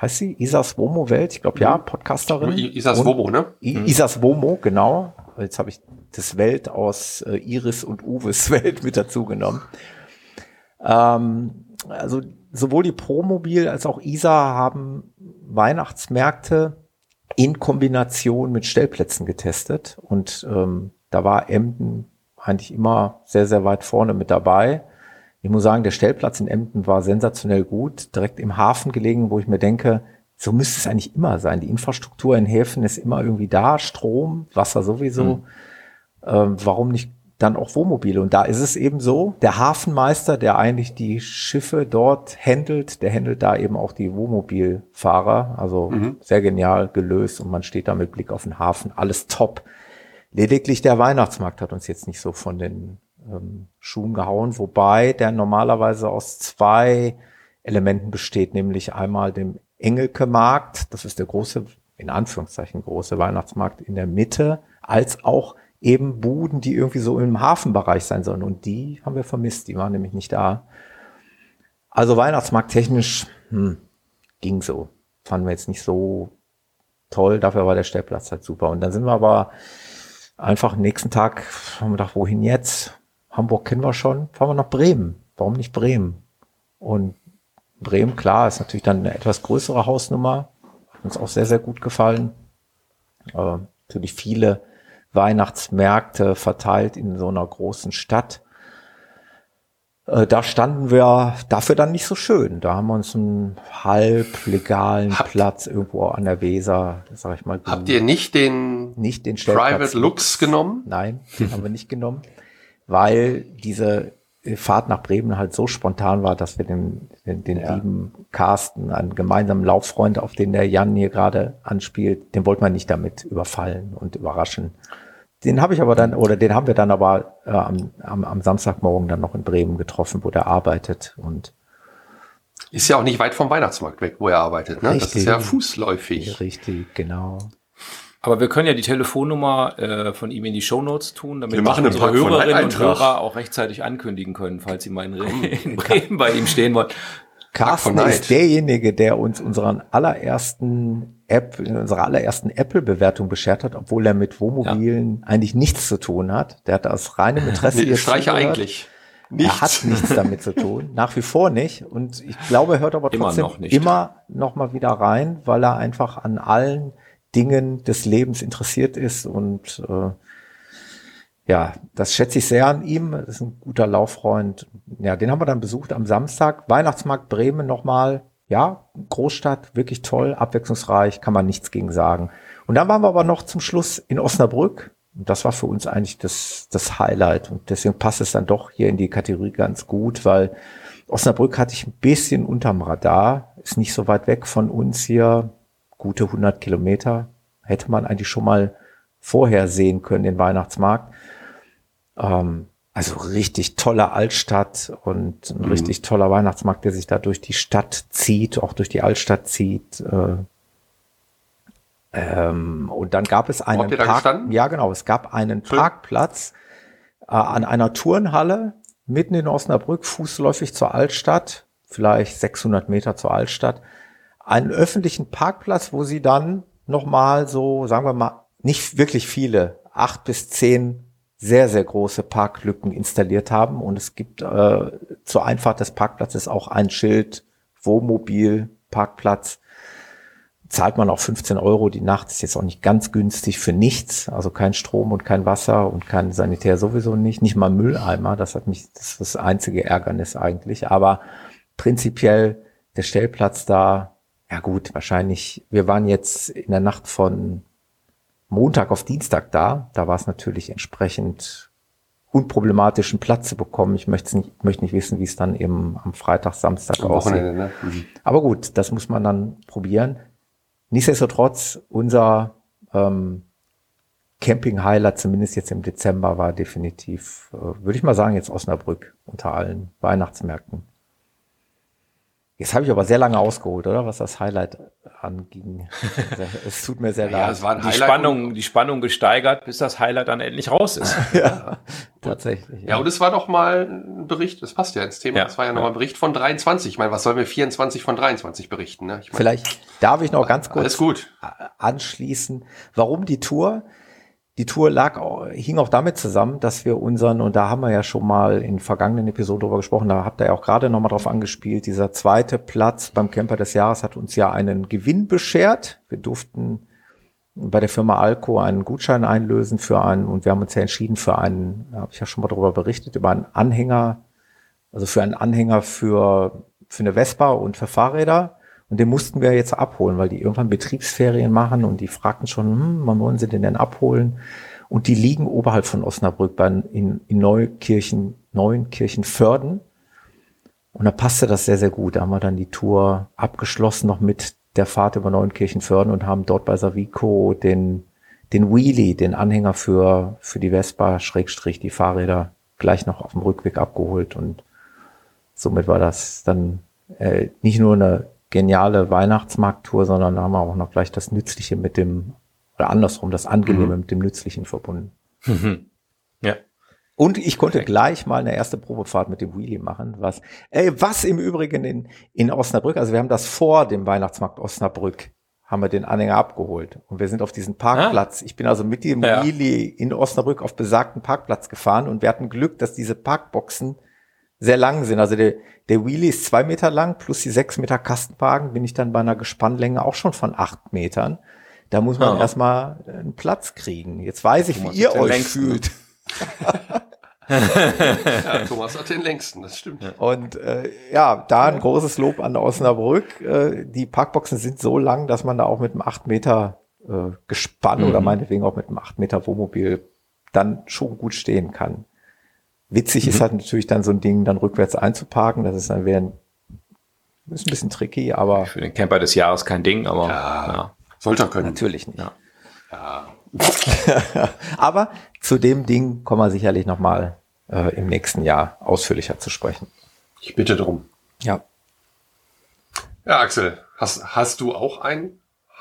heißt sie Isas Womo-Welt? Ich glaube ja, Podcasterin. I- Isas Womo, ne? I Isas Womo, genau. Jetzt habe ich das Welt aus äh, Iris und Uwes Welt mit dazu genommen. Ähm, also sowohl die Promobil als auch ISA haben Weihnachtsmärkte in Kombination mit Stellplätzen getestet und ähm, da war Emden eigentlich immer sehr, sehr weit vorne mit dabei. Ich muss sagen, der Stellplatz in Emden war sensationell gut, direkt im Hafen gelegen, wo ich mir denke, so müsste es eigentlich immer sein. Die Infrastruktur in Häfen ist immer irgendwie da, Strom, Wasser sowieso. Ähm, warum nicht dann auch Wohnmobile? Und da ist es eben so, der Hafenmeister, der eigentlich die Schiffe dort handelt, der handelt da eben auch die Wohnmobilfahrer. Also sehr genial gelöst und man steht da mit Blick auf den Hafen. Alles top. Lediglich der Weihnachtsmarkt hat uns jetzt nicht so von den ähm, Schuhen gehauen, wobei der normalerweise aus zwei Elementen besteht, nämlich einmal dem Engelke-Markt, das ist der große, in Anführungszeichen große Weihnachtsmarkt in der Mitte, als auch eben Buden, die irgendwie so im Hafenbereich sein sollen. Und die haben wir vermisst, die waren nämlich nicht da. Also Weihnachtsmarkt technisch hm, ging so. Fanden wir jetzt nicht so toll, dafür war der Stellplatz halt super. Und dann sind wir aber einfach nächsten Tag, haben wir gedacht, wohin jetzt? Hamburg kennen wir schon, fahren wir nach Bremen. Warum nicht Bremen? Und Bremen, klar, ist natürlich dann eine etwas größere Hausnummer. Hat uns auch sehr, sehr gut gefallen. Äh, natürlich viele Weihnachtsmärkte verteilt in so einer großen Stadt. Äh, da standen wir dafür dann nicht so schön. Da haben wir uns einen halb legalen Habt- Platz irgendwo an der Weser, sag ich mal, Habt ihr nicht den nicht den Private Lux genommen? Nein, den haben wir nicht genommen, weil diese Fahrt nach Bremen halt so spontan war, dass wir den, den, den lieben Carsten, einen gemeinsamen Lauffreund, auf den der Jan hier gerade anspielt, den wollte man nicht damit überfallen und überraschen. Den habe ich aber dann, oder den haben wir dann aber äh, am, am, am Samstagmorgen dann noch in Bremen getroffen, wo der arbeitet und Ist ja auch nicht weit vom Weihnachtsmarkt weg, wo er arbeitet. Ne? Das Richtig. ist ja fußläufig. richtig, genau. Aber wir können ja die Telefonnummer äh, von ihm in die Shownotes tun, damit Wir machen unsere Hörerinnen und. Hörer auch rechtzeitig ankündigen können, falls sie mal in, in Bremen bei ihm stehen wollen. Carsten ist derjenige, der uns unseren allerersten App, unsere allerersten Apple-Bewertung beschert hat, obwohl er mit Wohnmobilen eigentlich nichts zu tun hat. Der hat aus reinem Interesse Nee, Streiche eigentlich. Er hat nichts damit zu tun, nach wie vor nicht. Und ich glaube, er hört aber Immer trotzdem noch nicht. immer noch mal wieder rein, weil er einfach an allen Dingen des Lebens interessiert ist und äh, ja, das schätze ich sehr an ihm. Das ist ein guter Lauffreund. Ja, den haben wir dann besucht am Samstag. Weihnachtsmarkt Bremen nochmal. Ja, Großstadt, wirklich toll, abwechslungsreich, kann man nichts gegen sagen. Und dann waren wir aber noch zum Schluss in Osnabrück. Und das war für uns eigentlich das, das Highlight. Und deswegen passt es dann doch hier in die Kategorie ganz gut, weil Osnabrück hatte ich ein bisschen unterm Radar. Ist nicht so weit weg von uns hier. Gute 100 Kilometer. Hätte man eigentlich schon mal vorher sehen können, den Weihnachtsmarkt. Ähm, also richtig tolle Altstadt und ein richtig toller Weihnachtsmarkt, der sich da durch die Stadt zieht, auch durch die Altstadt zieht. Äh, ähm, und dann gab es einen Park, ja genau, es gab einen Schön. Parkplatz äh, an einer Turnhalle mitten in Osnabrück, fußläufig zur Altstadt, vielleicht 600 Meter zur Altstadt, einen öffentlichen Parkplatz, wo sie dann nochmal so, sagen wir mal, nicht wirklich viele, acht bis zehn sehr, sehr große Parklücken installiert haben. Und es gibt äh, zur Einfahrt des Parkplatzes auch ein Schild, Wohnmobil, Parkplatz. Zahlt man auch 15 Euro die Nacht, ist jetzt auch nicht ganz günstig für nichts. Also kein Strom und kein Wasser und kein Sanitär sowieso nicht. Nicht mal Mülleimer, das hat mich, das ist das einzige Ärgernis eigentlich. Aber prinzipiell der Stellplatz da, ja gut, wahrscheinlich, wir waren jetzt in der Nacht von Montag auf Dienstag da. Da war es natürlich entsprechend unproblematischen Platz zu bekommen. Ich möchte nicht, möchte nicht wissen, wie es dann eben am Freitag, Samstag Am aussieht. Ne? Mhm. Aber gut, das muss man dann probieren. Nichtsdestotrotz, unser ähm, Camping-Highlight, zumindest jetzt im Dezember, war definitiv, äh, würde ich mal sagen, jetzt Osnabrück unter allen Weihnachtsmärkten. Jetzt habe ich aber sehr lange ausgeholt, oder? Was das Highlight anging. es tut mir sehr Ja, leid. es war ein Die Highlight. Spannung, die Spannung gesteigert, bis das Highlight dann endlich raus ist. Tatsächlich. Ja, und es war doch mal ein Bericht, das passt ja ins Thema, Ja, es war ja ja. nochmal ein Bericht von 23. Ich meine, was sollen wir 24 von 23 berichten? Ne? Ich meine, Vielleicht darf ich noch ganz kurz alles gut. anschließen, warum die Tour? Die Tour lag, hing auch damit zusammen, dass wir unseren, und da haben wir ja schon mal in vergangenen Episoden drüber gesprochen, da habt ihr ja auch gerade nochmal drauf angespielt, dieser zweite Platz beim Camper des Jahres hat uns ja einen Gewinn beschert. Wir durften bei der Firma Alco einen Gutschein einlösen für einen, und wir haben uns ja entschieden für einen, da habe ich ja schon mal darüber berichtet, über einen Anhänger, also für einen Anhänger für, für eine Vespa und für Fahrräder. Und den mussten wir jetzt abholen, weil die irgendwann Betriebsferien machen und die fragten schon, hm, wann wollen sie den denn abholen? Und die liegen oberhalb von Osnabrück bei, in, in Neukirchen, Neunkirchenförden. Und da passte das sehr, sehr gut. Da haben wir dann die Tour abgeschlossen noch mit der Fahrt über Neunkirchenförden und haben dort bei Savico den, den Wheelie, den Anhänger für, für die Vespa, Schrägstrich, die Fahrräder gleich noch auf dem Rückweg abgeholt und somit war das dann äh, nicht nur eine geniale Weihnachtsmarkttour, sondern da haben wir auch noch gleich das Nützliche mit dem, oder andersrum, das Angenehme mit dem Nützlichen verbunden. Ja. Und ich konnte gleich mal eine erste Probefahrt mit dem Wheelie machen, was, ey, was im Übrigen in, in Osnabrück, also wir haben das vor dem Weihnachtsmarkt Osnabrück, haben wir den Anhänger abgeholt. Und wir sind auf diesen Parkplatz. Ich bin also mit dem Ja. Wheelie in Osnabrück auf besagten Parkplatz gefahren und wir hatten Glück, dass diese Parkboxen sehr lang sind. Also der, der Wheelie ist zwei Meter lang, plus die sechs Meter Kastenwagen bin ich dann bei einer Gespannlänge auch schon von acht Metern. Da muss man Ja. erstmal einen Platz kriegen. Jetzt weiß ich, Thomas wie ihr euch längste. fühlt. ja, Thomas hat den längsten, das stimmt. Und äh, ja, da ein großes Lob an Osnabrück. Äh, die Parkboxen sind so lang, dass man da auch mit einem 8 Meter äh, Gespann mhm. oder meinetwegen auch mit einem 8 Meter Wohnmobil dann schon gut stehen kann. Witzig mhm. ist halt natürlich dann so ein Ding dann rückwärts einzuparken. Das ist dann wieder ein, ist ein bisschen tricky, aber. Für den Camper des Jahres kein Ding, aber ja, ja. sollte er können. Natürlich nicht. Ja. ja. aber zu dem Ding kommen wir sicherlich nochmal äh, im nächsten Jahr ausführlicher zu sprechen. Ich bitte drum. Ja. Ja, Axel, hast, hast du auch ein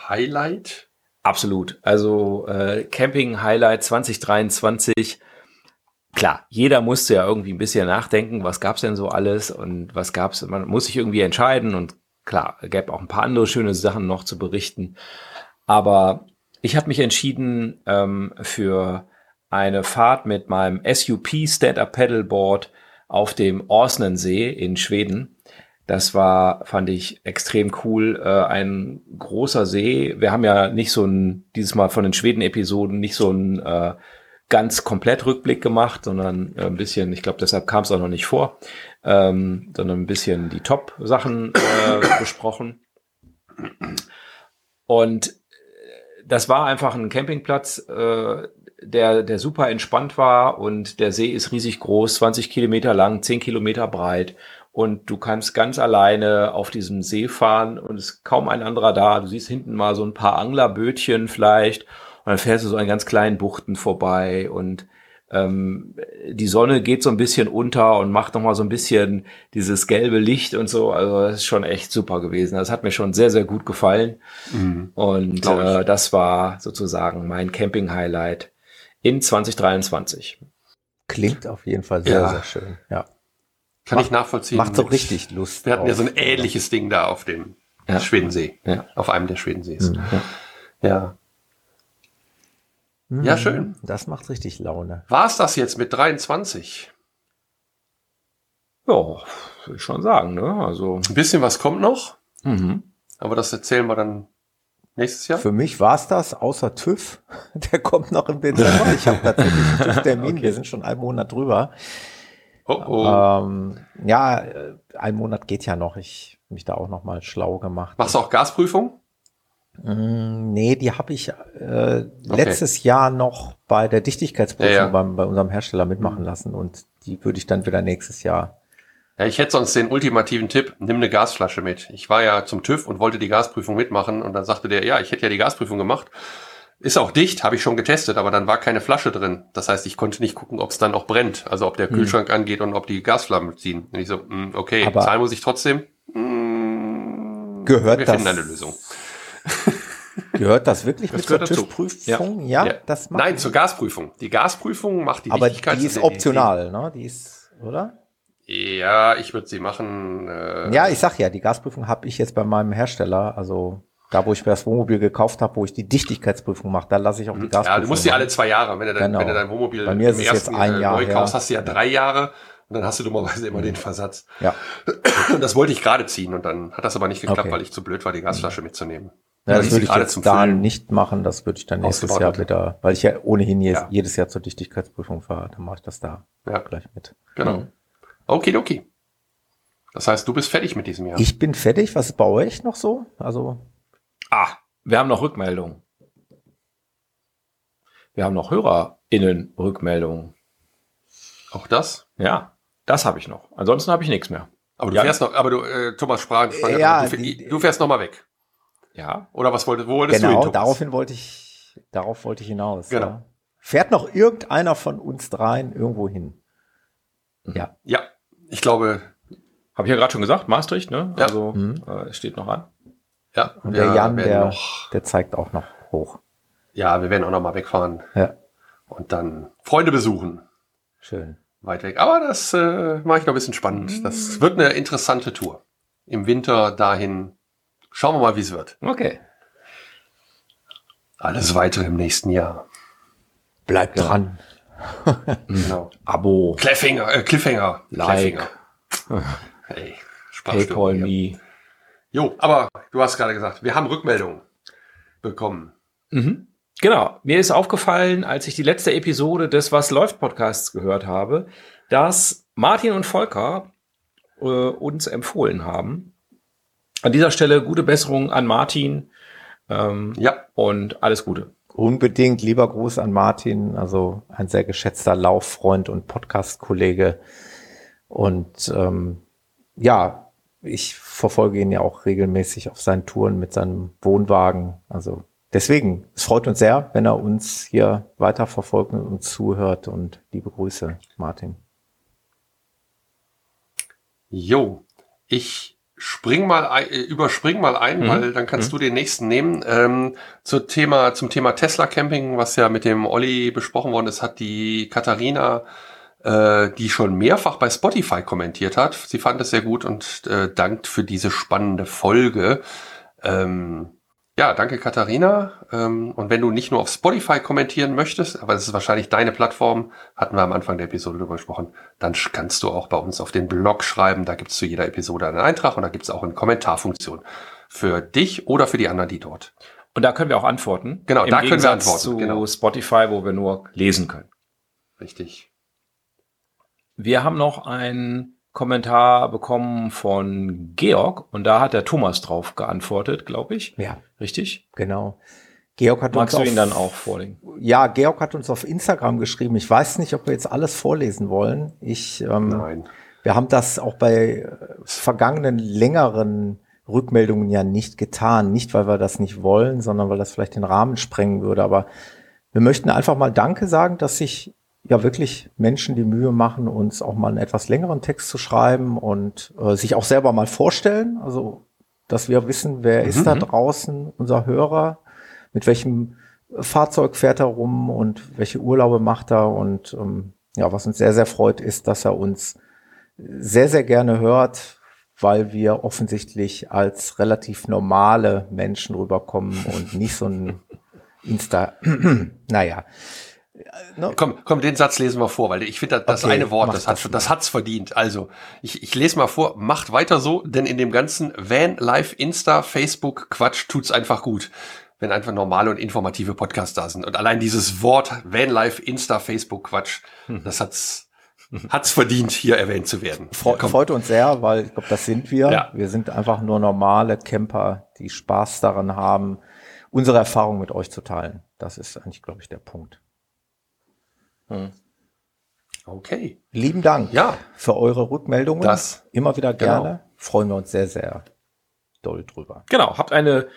Highlight? Absolut. Also äh, Camping Highlight 2023. Klar, jeder musste ja irgendwie ein bisschen nachdenken, was gab's denn so alles und was gab's. Man muss sich irgendwie entscheiden und klar, gäbe auch ein paar andere schöne Sachen noch zu berichten. Aber ich habe mich entschieden ähm, für eine Fahrt mit meinem SUP Stand-Up Paddleboard auf dem Orsnensee in Schweden. Das war, fand ich extrem cool. Äh, ein großer See. Wir haben ja nicht so ein, dieses Mal von den Schweden-Episoden nicht so ein äh, ganz komplett Rückblick gemacht, sondern äh, ein bisschen, ich glaube, deshalb kam es auch noch nicht vor, ähm, sondern ein bisschen die Top-Sachen äh, besprochen. Und das war einfach ein Campingplatz, äh, der, der super entspannt war und der See ist riesig groß, 20 Kilometer lang, 10 Kilometer breit und du kannst ganz alleine auf diesem See fahren und es ist kaum ein anderer da. Du siehst hinten mal so ein paar Anglerbötchen vielleicht dann fährst du so an ganz kleinen Buchten vorbei und ähm, die Sonne geht so ein bisschen unter und macht noch mal so ein bisschen dieses gelbe Licht und so. Also das ist schon echt super gewesen. Das hat mir schon sehr, sehr gut gefallen. Mhm. Und äh, das war sozusagen mein Camping-Highlight in 2023. Klingt auf jeden Fall sehr, ja. sehr schön. Ja. Kann macht, ich nachvollziehen. Macht so richtig Lust. Wir hatten ja so ein ähnliches Ding da auf dem ja. Schwedensee. Ja. Auf einem der Schwedensees. Mhm. Ja. ja. Ja, schön. Mhm. Das macht richtig Laune. War es das jetzt mit 23? Ja, will ich schon sagen, ne? Also. Ein bisschen was kommt noch. Mhm. Aber das erzählen wir dann nächstes Jahr. Für mich war es das, außer TÜV. Der kommt noch im Dezember. ich habe tatsächlich einen TÜV-Termin. Okay. Wir sind schon einen Monat drüber. Oh, oh. Ähm, ja, äh, ein Monat geht ja noch. Ich mich da auch noch mal schlau gemacht. Machst du auch Gasprüfung? Mm, nee, die habe ich äh, okay. letztes Jahr noch bei der Dichtigkeitsprüfung ja, ja. Beim, bei unserem Hersteller mitmachen mhm. lassen und die würde ich dann wieder nächstes Jahr. Ja, ich hätte sonst den ultimativen Tipp, nimm eine Gasflasche mit. Ich war ja zum TÜV und wollte die Gasprüfung mitmachen und dann sagte der, ja, ich hätte ja die Gasprüfung gemacht. Ist auch dicht, habe ich schon getestet, aber dann war keine Flasche drin. Das heißt, ich konnte nicht gucken, ob es dann auch brennt, also ob der hm. Kühlschrank hm. angeht und ob die Gasflammen ziehen. Und ich so, mh, mm, okay, aber zahlen muss ich trotzdem. Mh, mm, gehört wir das? finden eine Lösung. Gehört das wirklich das mit zur TÜV-Prüfung? Ja. ja, das macht Nein, zur Gasprüfung. Die Gasprüfung macht die Aber die ist optional, ne? Die ist, oder? Ja, ich würde sie machen. Äh ja, ich sag ja, die Gasprüfung habe ich jetzt bei meinem Hersteller, also da, wo ich mir das Wohnmobil gekauft habe, wo ich die Dichtigkeitsprüfung mache, da lasse ich auch die Gasprüfung. Ja, du musst die alle zwei Jahre. Wenn du dein, genau. wenn du dein Wohnmobil bei mir ist es jetzt ein äh, Jahr neu kaufst, hast du ja drei Jahre und dann hast du dummerweise immer den Versatz. Ja. Das wollte ich gerade ziehen und dann hat das aber nicht geklappt, okay. weil ich zu blöd war, die Gasflasche mitzunehmen. Ja, das würde ich jetzt da nicht machen, das würde ich dann nächstes Jahr wieder, weil ich ja ohnehin ja. jedes Jahr zur Dichtigkeitsprüfung fahre, dann mache ich das da ja. gleich mit. Genau. Okay, okay. Das heißt, du bist fertig mit diesem Jahr. Ich bin fertig. Was ist bei euch noch so? Also. Ah, wir haben noch Rückmeldungen. Wir haben noch HörerInnen-Rückmeldungen. Auch das? Ja, das habe ich noch. Ansonsten habe ich nichts mehr. Aber du ja. fährst noch, aber du, äh, Thomas sprach, ja, du, du fährst noch mal weg. Ja. Oder was wolltest, wo wolltest genau, du hin, Genau, daraufhin wollte ich, darauf wollte ich hinaus. Genau. Ja. Fährt noch irgendeiner von uns dreien irgendwo hin? Mhm. Ja. Ja, ich glaube. Habe ich ja gerade schon gesagt, Maastricht, ne? Ja. Also mhm. äh, steht noch an. Ja. Und der Jan, der, noch, der zeigt auch noch hoch. Ja, wir werden auch noch mal wegfahren. Ja. Und dann Freunde besuchen. Schön. Weit weg. Aber das äh, mache ich noch ein bisschen spannend. Das wird eine interessante Tour. Im Winter dahin Schauen wir mal, wie es wird. Okay. Alles weitere im nächsten Jahr. Bleibt ja. dran. genau. Abo. Cliffhanger, äh, Cliffhanger. Like. Cliffhanger. Hey, Paypal me. Jo, aber du hast gerade gesagt, wir haben Rückmeldungen bekommen. Mhm. Genau, mir ist aufgefallen, als ich die letzte Episode des Was läuft Podcasts gehört habe, dass Martin und Volker äh, uns empfohlen haben. An dieser Stelle gute Besserung an Martin ähm, Ja, und alles Gute. Unbedingt lieber Gruß an Martin, also ein sehr geschätzter Lauffreund und Podcast-Kollege. Und ähm, ja, ich verfolge ihn ja auch regelmäßig auf seinen Touren mit seinem Wohnwagen. Also deswegen, es freut uns sehr, wenn er uns hier weiter verfolgt und uns zuhört. Und liebe Grüße, Martin. Jo, ich spring mal ein, äh, überspring mal ein, Mhm. weil dann kannst du den nächsten nehmen. Ähm, zur Thema, zum Thema Tesla Camping, was ja mit dem Olli besprochen worden ist, hat die Katharina, äh, die schon mehrfach bei Spotify kommentiert hat. Sie fand es sehr gut und äh, dankt für diese spannende Folge. Ähm, ja, danke Katharina. Ähm, und wenn du nicht nur auf Spotify kommentieren möchtest, aber das ist wahrscheinlich deine Plattform, hatten wir am Anfang der Episode darüber gesprochen, dann kannst du auch bei uns auf den Blog schreiben. Da gibt's zu jeder Episode einen Eintrag und da gibt's auch eine Kommentarfunktion für dich oder für die anderen, die dort. Und da können wir auch antworten. Genau, Im da können wir antworten, Zu genau. Spotify, wo wir nur lesen können. Richtig. Wir haben noch einen Kommentar bekommen von Georg und da hat der Thomas drauf geantwortet, glaube ich. Ja, Richtig? genau. Georg hat Magst du uns ihn auf- dann auch vorlegen? Ja, Georg hat uns auf Instagram geschrieben. Ich weiß nicht, ob wir jetzt alles vorlesen wollen. Ich, ähm, Nein. wir haben das auch bei äh, vergangenen längeren Rückmeldungen ja nicht getan. Nicht, weil wir das nicht wollen, sondern weil das vielleicht den Rahmen sprengen würde. Aber wir möchten einfach mal Danke sagen, dass sich ja wirklich Menschen die Mühe machen, uns auch mal einen etwas längeren Text zu schreiben und äh, sich auch selber mal vorstellen. Also, dass wir wissen, wer ist da draußen, unser Hörer, mit welchem Fahrzeug fährt er rum und welche Urlaube macht er. Und ähm, ja, was uns sehr, sehr freut, ist, dass er uns sehr, sehr gerne hört, weil wir offensichtlich als relativ normale Menschen rüberkommen und nicht so ein Insta, naja. Komm, komm, den Satz lesen wir vor, weil ich finde, das, Okay, eine Wort, das, hat, das das hat's verdient. Also, ich, ich lese mal vor, macht weiter so, denn in dem ganzen Van, Live, Insta, Facebook Quatsch tut's einfach gut. Wenn einfach normale und informative Podcasts da sind. Und allein dieses Wort Van, Live, Insta, Facebook Quatsch, das hat's, hat's verdient, hier erwähnt zu werden. Fre Komm. freut uns sehr, weil ich glaube, das sind wir. Ja. Wir sind einfach nur normale Camper, die Spaß daran haben, unsere Erfahrung mit euch zu teilen. Das ist eigentlich, glaube ich, der Punkt. Okay. Lieben Dank Ja. für eure Rückmeldungen. Das- immer wieder genau. gerne. Freuen wir uns sehr, sehr doll drüber. Genau, habt eine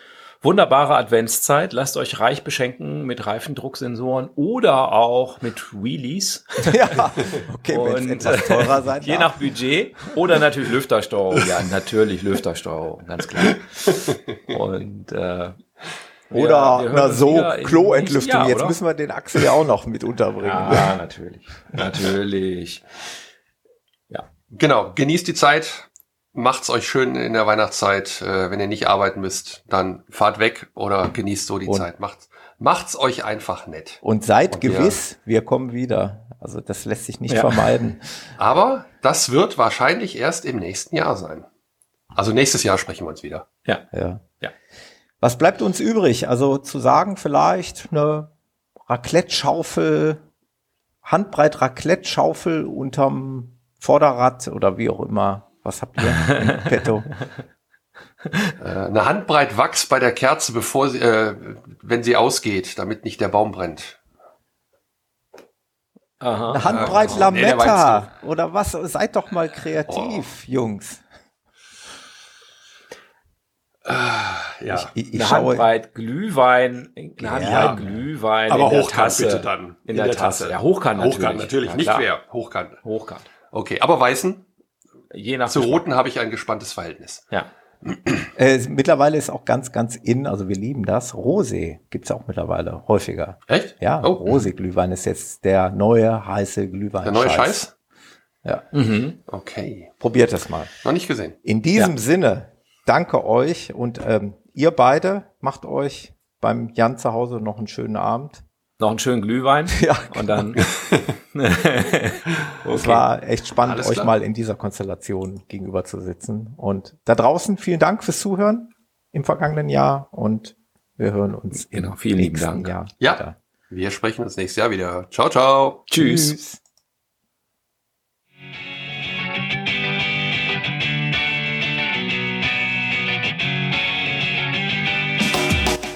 wunderbare Adventszeit. Lasst euch reich beschenken mit Reifendrucksensoren oder auch mit Wheelies. ja, okay, Und, etwas teurer sein Je nach Budget. Oder natürlich Lüftersteuerung. Ja, natürlich Lüftersteuerung, ganz klar. Und äh, Oder hören na so, Kloentlüftung. Jetzt müssen wir den Axel ja auch noch mit unterbringen. Ja, natürlich. Natürlich. Genau, genießt die Zeit, macht's euch schön in der Weihnachtszeit. Äh, wenn ihr nicht arbeiten müsst, dann fahrt weg oder genießt so die Und- Zeit. Macht's, macht's euch einfach nett. Und seid Und gewiss, wir kommen wieder. Also das lässt sich nicht Ja. vermeiden. Aber das wird wahrscheinlich erst im nächsten Jahr sein. Also nächstes Jahr sprechen wir uns wieder. Ja. Ja. Ja. Was bleibt uns übrig? Also zu sagen, vielleicht eine Raclette-Schaufel, Handbreit Raclette-Schaufel unterm Vorderrad oder wie auch immer. Was habt ihr im petto? Äh, eine Handbreit Wachs bei der Kerze, bevor sie, äh, wenn sie ausgeht, damit nicht der Baum brennt. Aha. Eine Handbreit Oh, nee, war Lametta oder was? Seid doch mal kreativ, Jungs. Ja. Ich, ich eine schaue, Handbreit Glühwein, eine Ja. Handbreit Glühwein Aber in der hochkant Tasse. bitte dann. In, der, Tasse. Ja, hochkant natürlich. Hochkant natürlich, Ja, nicht quer. Hochkant. Hochkant. Okay, aber weißen, Je nach zu roten habe ich ein gespanntes Verhältnis. Ja. äh, mittlerweile ist auch ganz, ganz in, also wir lieben das. Rosé gibt's auch mittlerweile häufiger. Echt? Ja, Oh, Rosé-Glühwein ist jetzt der neue heiße Glühwein. der neue Scheiß? Ja, Mhm. Okay. probiert es mal. Noch nicht gesehen. In diesem Sinne, danke euch und ähm, ihr beide macht euch beim Jan zu Hause noch einen schönen Abend. Noch einen schönen Glühwein. Ja, Und dann. Es war echt spannend, Alles euch klar. mal in dieser Konstellation gegenüber zu sitzen. Und da draußen vielen Dank fürs Zuhören im vergangenen Jahr und Wir hören uns Genau, vielen lieben nächsten Dank. Jahr. Ja. wieder. Wir sprechen uns nächstes Jahr wieder. Ciao, ciao. Tschüss.